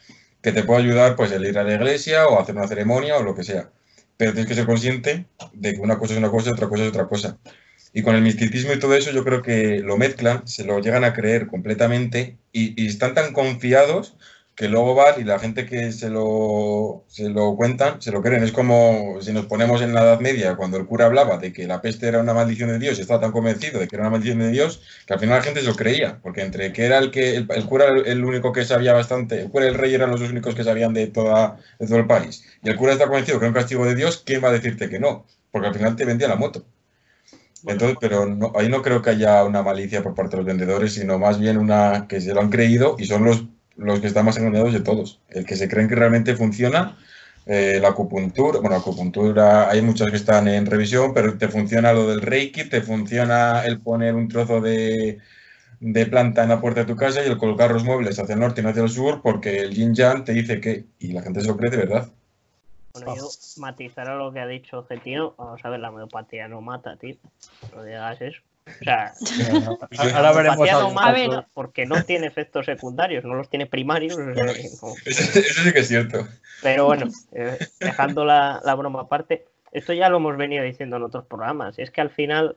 que te puede ayudar pues el ir a la iglesia o hacer una ceremonia o lo que sea. Pero tienes que ser consciente de que una cosa es una cosa y otra cosa es otra cosa. Y con el misticismo y todo eso yo creo que lo mezclan, se lo llegan a creer completamente y, y están tan confiados que luego van y la gente que se lo, se lo cuentan, se lo creen. Es como si nos ponemos en la Edad Media, cuando el cura hablaba de que la peste era una maldición de Dios y estaba tan convencido de que era una maldición de Dios, que al final la gente se lo creía, porque entre que era el que el, cura el único que sabía bastante, el cura y el rey eran los dos únicos que sabían de, toda, de todo el país, y el cura está convencido que era un castigo de Dios, ¿quién va a decirte que no? Porque al final te vendía la moto. Entonces, pero no, ahí no creo que haya una malicia por parte de los vendedores, sino más bien una que se lo han creído y son los los que están más engañados de todos. El que se creen que realmente funciona, eh, la acupuntura, bueno, acupuntura, hay muchas que están en revisión, pero te funciona lo del Reiki, te funciona el poner un trozo de, de planta en la puerta de tu casa y el colgar los muebles hacia el norte y no hacia el sur, porque el yin yang te dice que, y la gente se lo cree de verdad. Bueno, yo matizar a lo que ha dicho Getino, vamos a ver, la homeopatía no mata, tío. No digas eso. O sea, ahora veremos porque no tiene efectos secundarios, no los tiene primarios. *laughs* eso, sí que es cierto. Pero bueno, eh, dejando la, broma aparte, esto ya lo hemos venido diciendo en otros programas. Es que al final,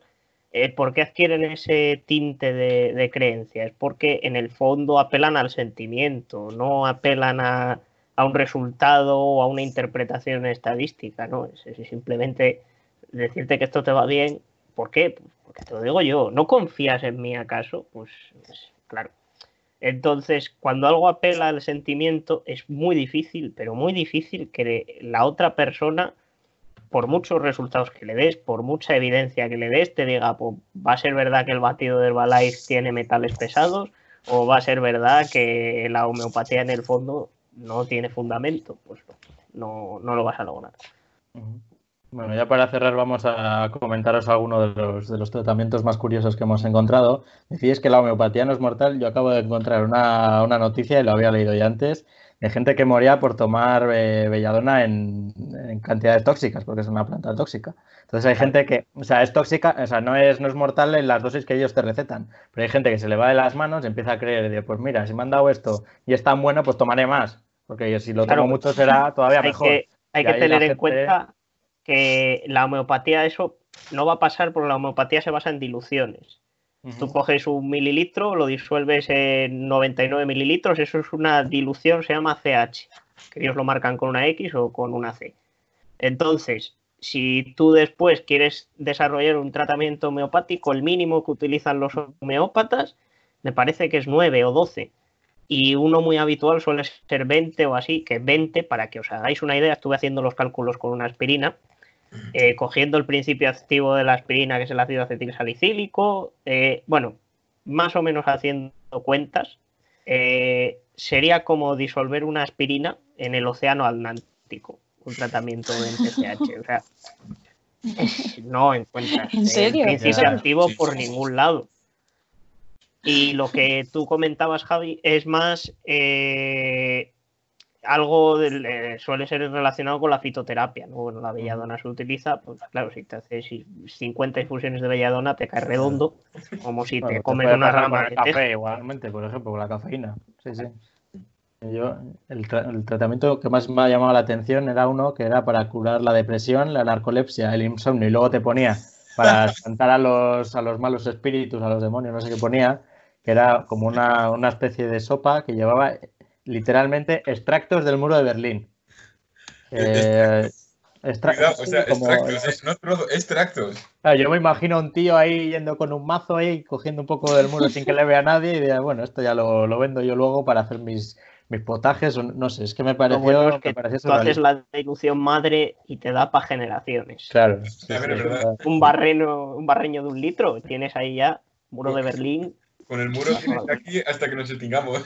eh, ¿por qué adquieren ese tinte de, creencia? Es porque en el fondo apelan al sentimiento, no apelan a, un resultado o a una interpretación estadística, ¿no? es simplemente decirte que esto te va bien ¿Por qué? Pues porque te lo digo yo, ¿no confías en mí acaso? Pues, pues, claro. Entonces, cuando algo apela al sentimiento, es muy difícil, pero muy difícil que la otra persona, por muchos resultados que le des, por mucha evidencia que le des, te diga, pues va a ser verdad que el batido del Herbalife tiene metales pesados, o va a ser verdad que la homeopatía en el fondo no tiene fundamento. Pues no, no lo vas a lograr. Bueno, ya para cerrar vamos a comentaros algunos de los, tratamientos más curiosos que hemos encontrado. Decís que la homeopatía no es mortal. Yo acabo de encontrar una, noticia, y lo había leído ya antes, de gente que moría por tomar eh, belladona en, cantidades tóxicas, porque es una planta tóxica. Entonces hay gente que, o sea, es tóxica, o sea, no es, no es mortal en las dosis que ellos te recetan, pero hay gente que se le va de las manos y empieza a creer, pues mira, si me han dado esto y es tan bueno, pues tomaré más, porque si lo tomo mucho será todavía mejor. hay que tener en cuenta que la homeopatía, eso no va a pasar porque la homeopatía se basa en diluciones. Tú coges un mililitro, lo disuelves en 99 mililitros, eso es una dilución, se llama CH, que ellos lo marcan con una X o con una C. Entonces, si tú después quieres desarrollar un tratamiento homeopático, el mínimo que utilizan los homeópatas me parece que es 9 o 12. Y uno muy habitual suele ser 20 o así, que 20, para que os hagáis una idea, estuve haciendo los cálculos con una aspirina eh, cogiendo el principio activo de la aspirina, que es el ácido acetilsalicílico, eh, bueno, más o menos haciendo cuentas, eh, sería como disolver una aspirina en el océano Atlántico, un tratamiento de TCH. O sea, *laughs* no encuentras el principio activo por ningún lado. Y lo que tú comentabas, Javi, es más algo eh, suele ser relacionado con la fitoterapia, ¿no? Bueno, la belladona se utiliza, pues claro, si te haces 50 infusiones de belladona te cae redondo, *laughs* como si te comes una rama de café igualmente, por ejemplo, con la cafeína. Sí, sí. Yo, el, tratamiento que más me ha llamado la atención era uno que era para curar la depresión, la narcolepsia, el insomnio, y luego te ponía para *laughs* espantar a los, a los malos espíritus, a los demonios, no sé qué ponía, que era como una, una especie de sopa que llevaba literalmente extractos del muro de Berlín. *laughs* Eh, extra- Cuidado, o sea, sí, como- extractos, es- no trozo, extractos. Claro, yo me imagino a un tío ahí yendo con un mazo ahí, cogiendo un poco del muro sin que le vea a nadie y diría, bueno, esto ya lo, lo vendo yo luego para hacer mis, mis potajes, no sé, es que me pareció, bueno es me que pareció tú haces la dilución madre y te da para generaciones. Claro, sí, A ver, sí, es verdad. Un barreno, un barreño de un litro, tienes ahí ya muro de Berlín. Con el muro tienes aquí hasta que nos extingamos.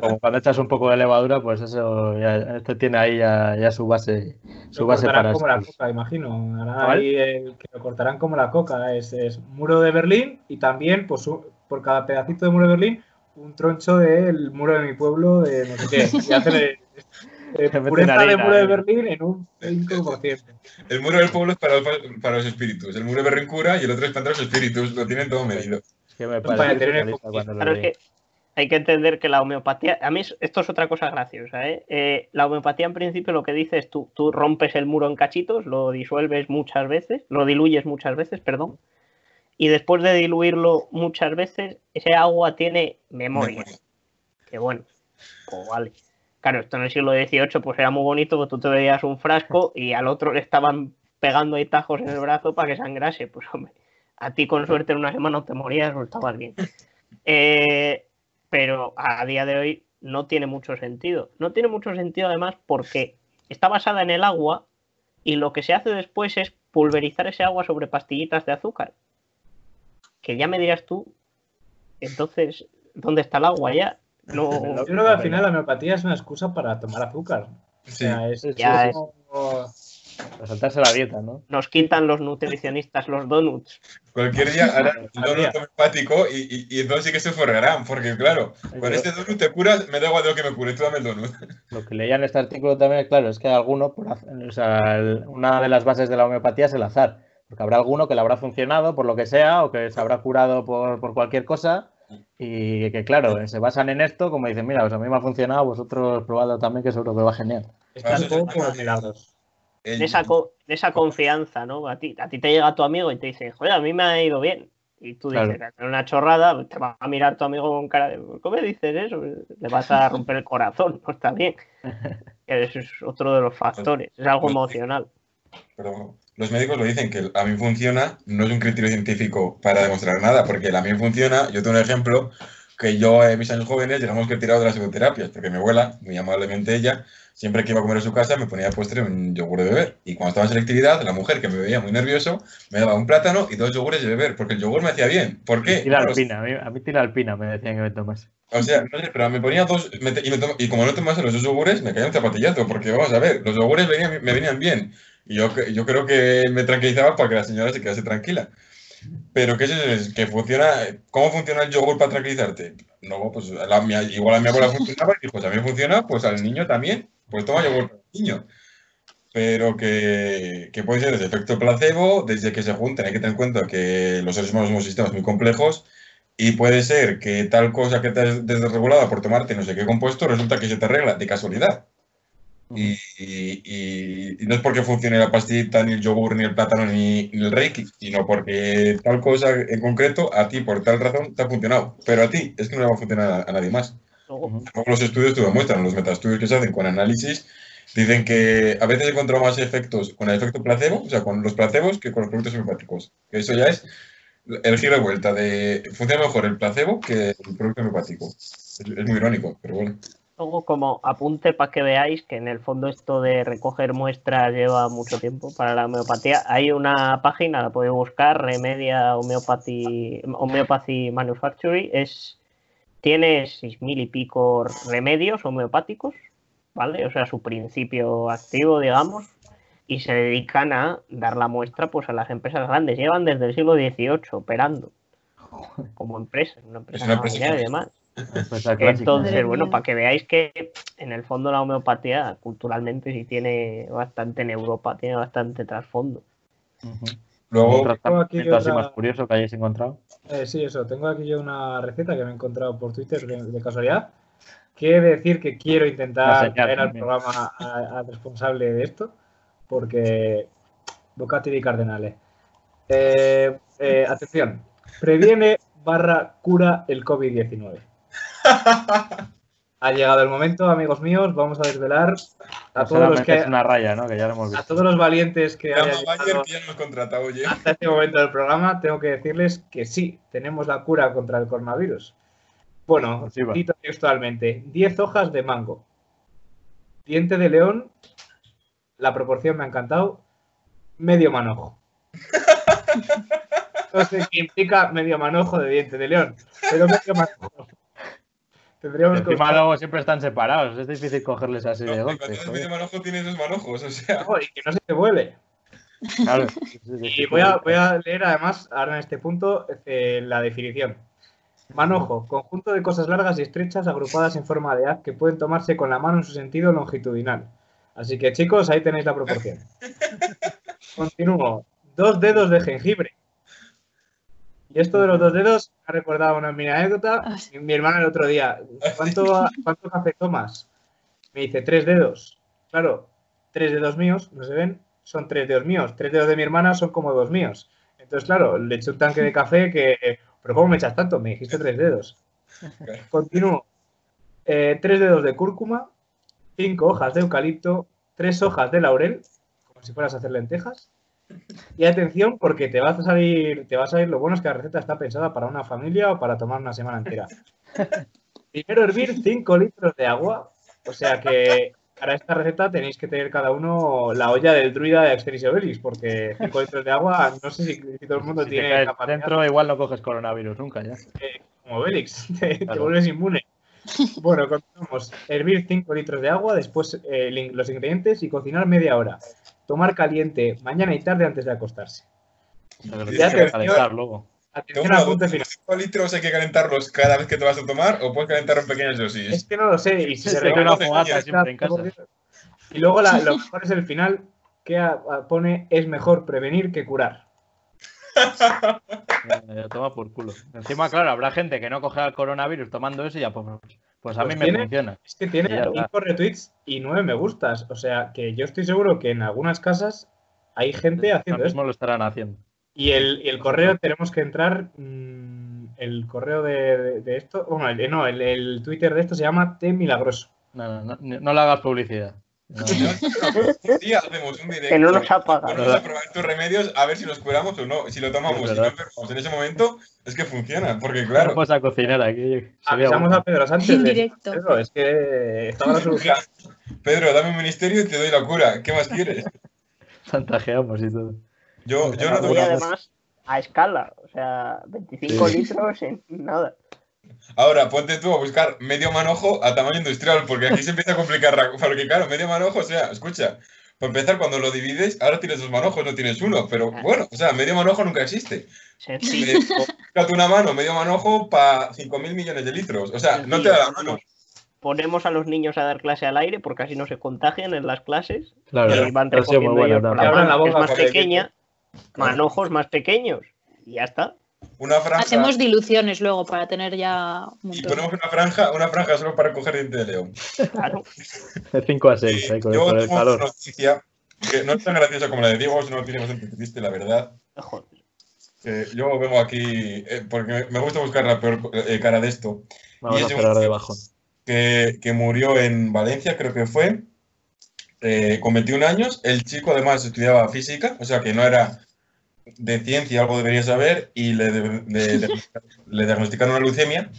como cuando echas un poco de levadura, pues eso, ya, este tiene ahí ya, ya su base, su Lo base cortarán para como la coca, imagino. Ahí, que lo cortarán como la coca. Es, es muro de Berlín y también, pues, por cada pedacito de muro de Berlín, un troncho del muro de mi pueblo de no sé qué. Y eh, *laughs* meten pureza de harina, muro de. Berlín en un 5%. El muro del pueblo es para los, para los espíritus. El muro de Berlín cura y el otro es para los espíritus. Lo tienen todo medido. Es que me Para pareció tener surrealista cuando lo Claro, es leí. que hay que entender que la homeopatía, a mí es- esto es otra cosa graciosa, ¿eh? Eh, la homeopatía en principio lo que dice es tú, tú rompes el muro en cachitos, lo disuelves muchas veces, lo diluyes muchas veces, perdón, y después de diluirlo muchas veces, ese agua tiene memoria. Memoria. Que bueno, pues vale. Claro, esto en el siglo XVIII pues era muy bonito, porque tú te veías un frasco y al otro le estaban pegando ahí tajos en el brazo para que sangrase. Pues hombre, a ti con suerte en una semana te morías o estabas bien. Eh, pero a día de hoy no tiene mucho sentido. No tiene mucho sentido además porque está basada en el agua y lo que se hace después es pulverizar ese agua sobre pastillitas de azúcar. Que ya me dirás tú, entonces, ¿dónde está el agua ya? No, *laughs* Yo creo que al final la homeopatía es una excusa para tomar azúcar. O sea, es, Sí, Ya es como- Para saltarse la dieta, ¿no? nos quitan los nutricionistas los donuts. Cualquier día harán *laughs* día. donut homeopático y, y, y entonces sí que se forrarán. Porque claro, con este donut te curas, me da igual de lo que me cure, tú dame el donut. *laughs* Lo que leía en este artículo también, claro, es que alguno, por o sea, el- una de las bases de la homeopatía es el azar. Porque habrá alguno que le habrá funcionado por lo que sea o que se habrá curado por, por cualquier cosa y que, claro, se basan en esto, como dicen, mira, pues a mí me ha funcionado, vosotros probadlo también, que seguro que va genial. Está un poco como los milagros. El- De esa, de esa confianza, ¿no? A ti, a ti te llega tu amigo y te dice, joder, a mí me ha ido bien. Y tú dices, Claro. "Es una chorrada, te va a mirar tu amigo con cara de, ¿cómo me dices eso? Le vas a *laughs* romper el corazón, no está bien. *laughs* Eso es otro de los factores, es algo emocional. Pero los médicos lo dicen que a mí funciona, no es un criterio científico para demostrar nada, porque a mí funciona. Yo tengo un ejemplo que yo en mis años jóvenes llegamos que he tirado de las psicoterapias, porque mi abuela, muy amablemente ella, siempre que iba a comer a su casa me ponía postre un yogur de beber. Y cuando estaba en selectividad, la mujer que me veía muy nervioso me daba un plátano y dos yogures de beber, porque el yogur me hacía bien. ¿Por qué? Tira alpina, a mí, tira alpina, me decían que me tomase. O sea, no sé, pero me ponía dos. me te- y, me y como no tomase los dos yogures, me caía un zapatillazo, porque vamos a ver, los yogures venían- me venían bien. Y yo, yo creo que me tranquilizaba para que la señora se quedase tranquila. Pero ¿qué es eso? Es que funciona. ¿Cómo funciona el yogur para tranquilizarte? No, pues la, igual a mi abuela funcionaba y a mí funciona, pues al niño también. Pues toma yogur para el niño. Pero que, que puede ser desde efecto placebo, desde que se junten, hay que tener en cuenta que los seres humanos somos sistemas muy complejos y puede ser que tal cosa que te has desregulada por tomarte no sé qué compuesto resulta que se te arregla de casualidad. Y, y- y- y no es porque funcione la pastillita, ni el yogur, ni el plátano, ni, ni el reiki, sino porque tal cosa en concreto a ti por tal razón te ha funcionado. Pero a ti es que no le va a funcionar a, a nadie más. Luego los estudios te lo muestran, los metaestudios que se hacen con análisis, dicen que a veces he encontrado más efectos con el efecto placebo, o sea, con los placebos, que con los productos homeopáticos. Eso ya es el giro de vuelta de funciona mejor el placebo que el producto homeopático. Es, es muy irónico, pero bueno. Luego como apunte para que veáis que en el fondo esto de recoger muestras lleva mucho tiempo para la homeopatía. Hay una página, la podéis buscar, Remedia Homeopathy, Homeopathy Manufacturing, es, tiene seis mil y pico remedios homeopáticos, ¿vale? O sea, su principio activo, digamos, y se dedican a dar la muestra pues a las empresas grandes. Llevan desde el siglo XVIII operando como empresas, una empresa, una empresa familiar y demás. Entonces, bueno, para que veáis que en el fondo la homeopatía culturalmente sí tiene bastante en Europa, tiene bastante trasfondo. Luego, ¿Otro Tengo aquí tratamiento así más curioso que hayáis encontrado? Eh, sí, eso. Tengo aquí yo una receta que me he encontrado por Twitter de, de casualidad. Quiere decir que quiero intentar traer al programa al responsable de esto, porque Bocati di Cardenale. Eh, eh, atención. Previene barra cura el COVID-19. *laughs* Ha llegado el momento, amigos míos. Vamos a desvelar a todos los que es una raya, ¿no? Que ya lo hemos a visto. todos los valientes que hayan a llegado que ya nos contratado, oye. hasta este momento del programa, tengo que decirles que sí, tenemos la cura contra el coronavirus. Bueno, Sí, cito textualmente: 10 hojas de mango. Diente de león, la proporción me ha encantado, medio manojo. *laughs* No sé qué implica medio manojo de diente de león, pero medio manojo. Tendríamos que luego siempre están separados. Es difícil cogerles así No, de golpe. cuando es joder. medio manojo tiene dos manojos, o sea. y que no se te vuele. Claro. *laughs* Y voy a, voy a leer además, ahora en este punto, eh, la definición. Manojo, conjunto de cosas largas y estrechas agrupadas en forma de haz que pueden tomarse con la mano en su sentido longitudinal. Así que chicos, ahí tenéis la proporción. *laughs* Continúo. Dos dedos de jengibre. Y esto de los dos dedos me ha recordado una mini anécdota. Ah. Mi, mi hermana el otro día, ¿cuánto, ¿cuánto café tomas? Me dice, tres dedos. Claro, tres dedos míos, no se ven, son tres dedos míos. Tres dedos de mi hermana son como dos míos. Entonces, claro, le eché un tanque de café que... ¿Pero cómo me echas tanto? Me dijiste tres dedos. Continúo. Eh, tres dedos de cúrcuma, cinco hojas de eucalipto, tres hojas de laurel, como si fueras a hacer lentejas. Y atención, porque te vas a salir, te va a salir, lo bueno es que la receta está pensada para una familia o para tomar una semana entera. *laughs* Primero hervir 5 litros de agua, o sea que para esta receta tenéis que tener cada uno la olla del druida de Asterix y Obelix, porque 5 litros de agua, no sé si, si todo el mundo Si tiene capacidad dentro, igual no coges coronavirus nunca ya. como Obelix, *laughs* te, te Claro. vuelves inmune. Bueno, continuamos. Hervir 5 litros de agua, después eh, los ingredientes y cocinar media hora. Tomar caliente mañana y tarde antes de acostarse. Ya te- que calentar luego. Atención al punto final. ¿5 litros hay que calentarlos cada vez que te vas a tomar o puedes calentarlo en pequeñas dosis? Es que no lo sé. Y si Se se una fogata siempre en casa. Y luego la- lo *laughs* mejor es el final que pone es mejor prevenir que curar. *laughs* Eh, toma por culo. Encima, claro, habrá gente que no coge el coronavirus tomando eso y ya, pues, pues a Pues mí me tiene- funciona. Es que tiene Y ya está. 5 retweets y 9 me gustas. O sea que yo estoy seguro que en algunas casas hay gente haciendo mismo lo estarán haciendo. Y el, y el correo tenemos que entrar. mm, el correo de, de- de esto. Bueno, el, no, el, el Twitter de esto se llama T Milagroso. No, no, no, no le hagas publicidad. No. Un *laughs* día hacemos un directo. Que no nos. Ponemos a probar tus remedios a ver si los curamos o no. Si lo tomamos, si no enfermamos en ese momento, es que funciona. Porque, No claro, vas a cocinar aquí. Avisamos a Pedro Sánchez. En de- directo. Pedro, es que estaba la solución. *laughs* Pedro, dame un ministerio y te doy la cura. ¿Qué más quieres? Chantajeamos y todo. Yo, yo no Y tengo una- además a escala, o sea, 25 Sí. litros en nada. Ahora, ponte tú a buscar medio manojo a tamaño industrial, porque aquí se empieza a complicar. Porque, claro, medio manojo, o sea, escucha, para empezar, cuando lo divides, ahora tienes dos manojos, no tienes uno. Pero bueno, o sea, medio manojo nunca existe. Eh, Búscate una mano, medio manojo, para 5.000 millones de litros. O sea, no te da la mano. Ponemos a los niños a dar clase al aire porque así no se contagian en las clases. Claro, y van recogiendo bueno ellos también. la abran la mano, que es boca más porque- pequeña, manojos más pequeños. Y ya está. Una franja. Hacemos diluciones luego para tener ya un Y ponemos una franja, una franja solo para coger diente de león. Claro. De 5 a 6, Eh, con, yo con el tengo una noticia que no es tan graciosa como la de Diego, sino tiene bastante triste, la verdad. Joder. Yo vengo aquí eh, porque me- gusta buscar la peor eh, cara de esto. Vamos y a es de cerrar un- de bajón. que, que murió en Valencia, creo que fue, eh, con 21 años. El chico además estudiaba física, o sea que no era de ciencia, algo debería saber, y *laughs* le, diagnosticaron una leucemia.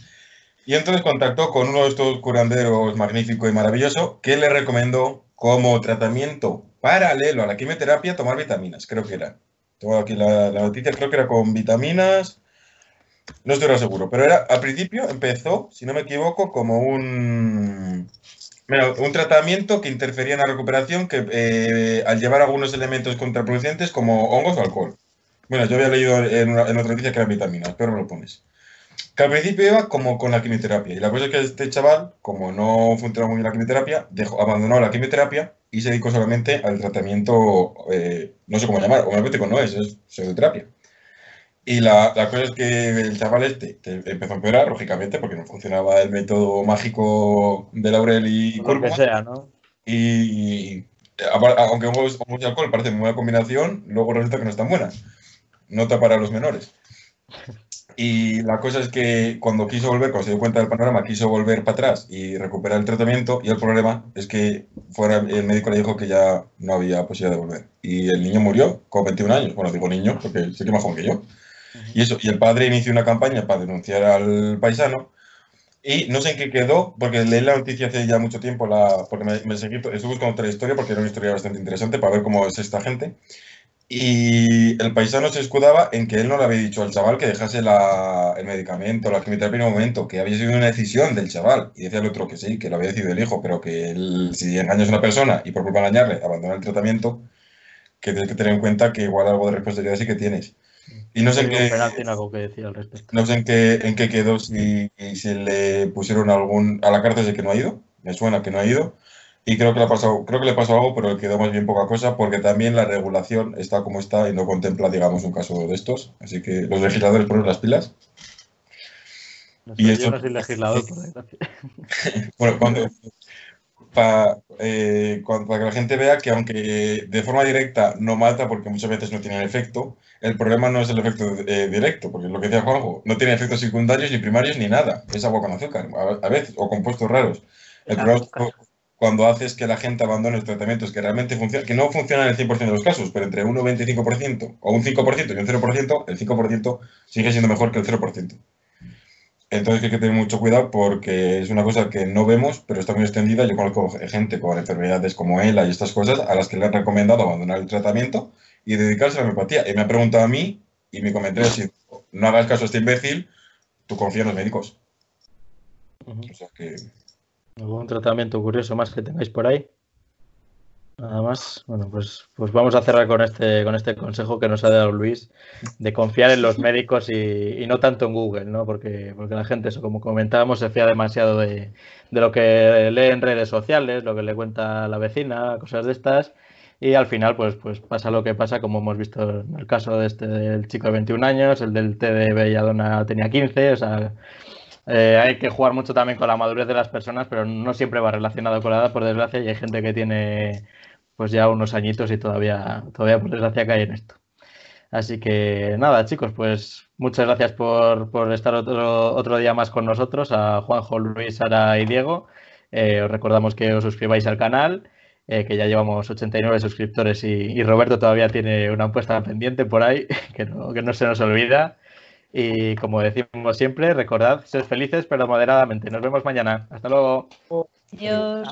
Y entonces contactó con uno de estos curanderos magnífico y maravilloso que le recomendó como tratamiento paralelo a la quimioterapia tomar vitaminas, creo que era. Tengo aquí la, la noticia, creo que era con vitaminas. No estoy ahora seguro, pero era al principio empezó, si no me equivoco, como un, bueno, un tratamiento que interfería en la recuperación que eh, al llevar algunos elementos contraproducentes como hongos o alcohol. Bueno, yo había leído en, una- en otra noticia que eran vitaminas, pero me lo pones. Que al principio iba como con la quimioterapia. Y la cosa es que este chaval, como no funcionaba muy bien la quimioterapia, dejó, abandonó la quimioterapia y se dedicó solamente al tratamiento, eh, no sé cómo llamar, homeopático no es, es pseudoterapia. Y la, la cosa es que el chaval este que empezó a empeorar, lógicamente, porque no funcionaba el método mágico de laurel y Lo que cúrcuma. sea, ¿no? Y apar- aunque y alcohol parece muy buena combinación, luego resulta que no es tan buena. Nota para los menores. Y la cosa es que cuando quiso volver, cuando se dio cuenta del panorama, quiso volver para atrás y recuperar el tratamiento. Y el problema es que fuera, el médico le dijo que ya no había posibilidad de volver. Y el niño murió con 21 años. Bueno, digo niño porque sé que más joven que yo. Y eso, y el padre inició una campaña para denunciar al paisano. Y no sé en qué quedó, porque leí la noticia hace ya mucho tiempo, la, porque me, me seguí, estuve buscando otra historia, porque era una historia bastante interesante para ver cómo es esta gente. Y el paisano se escudaba en que él no le había dicho al chaval que dejase la, el medicamento, la quimioterapia en un momento, que había sido una decisión del chaval. Y decía el otro que sí, que lo había decidido el hijo, pero que él, si engañas a una persona y por culpa de engañarle abandona el tratamiento, que tienes que tener en cuenta que igual algo de responsabilidad sí que tienes. Y no sé en qué, algo que decir al respecto. no sé en qué, en qué quedó, si, si le pusieron algún... A la cárcel de que no ha ido, me suena que no ha ido y creo que le, ha pasado, creo que le pasó algo, pero le quedó más bien poca cosa, porque también la regulación está como está y no contempla, digamos, un caso de estos. Así que los legisladores ponen las pilas. No y esto... yo no soy legislador, por *laughs* bueno, cuando, para, eh, para, que la gente vea que aunque de forma directa no mata, porque muchas veces no tiene efecto, el problema no es el efecto eh, directo, porque es lo que decía Juanjo, no tiene efectos secundarios ni primarios ni nada. Es agua con azúcar, a, a veces, o compuestos raros. El problema cuando haces que la gente abandone los tratamientos que realmente funcionan, que no funcionan en el 100% de los casos, pero entre un 25% o un 5% y un 0%, el 5% sigue siendo mejor que el 0%. Entonces hay que tener mucho cuidado porque es una cosa que no vemos, pero está muy extendida. Yo conozco gente con enfermedades como ELA y estas cosas a las que le han recomendado abandonar el tratamiento y dedicarse a la homeopatía. Y me ha preguntado a mí y mi comentario es, no hagas caso a este imbécil, tú confías en los médicos. O sea que ¿Algún tratamiento curioso más que tengáis por ahí? Nada más. Bueno, pues, pues vamos a cerrar con este, con este consejo que nos ha dado Luis de confiar en los médicos y, no tanto en Google, ¿no? Porque, porque la gente, eso, como comentábamos, se fía demasiado de, lo que lee en redes sociales, lo que le cuenta la vecina, cosas de estas. Y al final, pues, pues pasa lo que pasa, como hemos visto en el caso de este del chico de 21 años, el del T de Belladona tenía 15, o sea, eh, hay que jugar mucho también con la madurez de las personas, pero no siempre va relacionado con la edad, por desgracia, y hay gente que tiene pues ya unos añitos y todavía, todavía por desgracia cae en esto. Así que nada, chicos, pues muchas gracias por, estar otro, otro, día más con nosotros, a Juanjo, Luis, Sara y Diego. Eh, os recordamos que os suscribáis al canal, eh, que ya llevamos 89 suscriptores y, Roberto todavía tiene una apuesta pendiente por ahí, *laughs* que no, que no se nos olvida. Y como decimos siempre, recordad, ser felices pero moderadamente. Nos vemos mañana. Hasta luego. Adiós.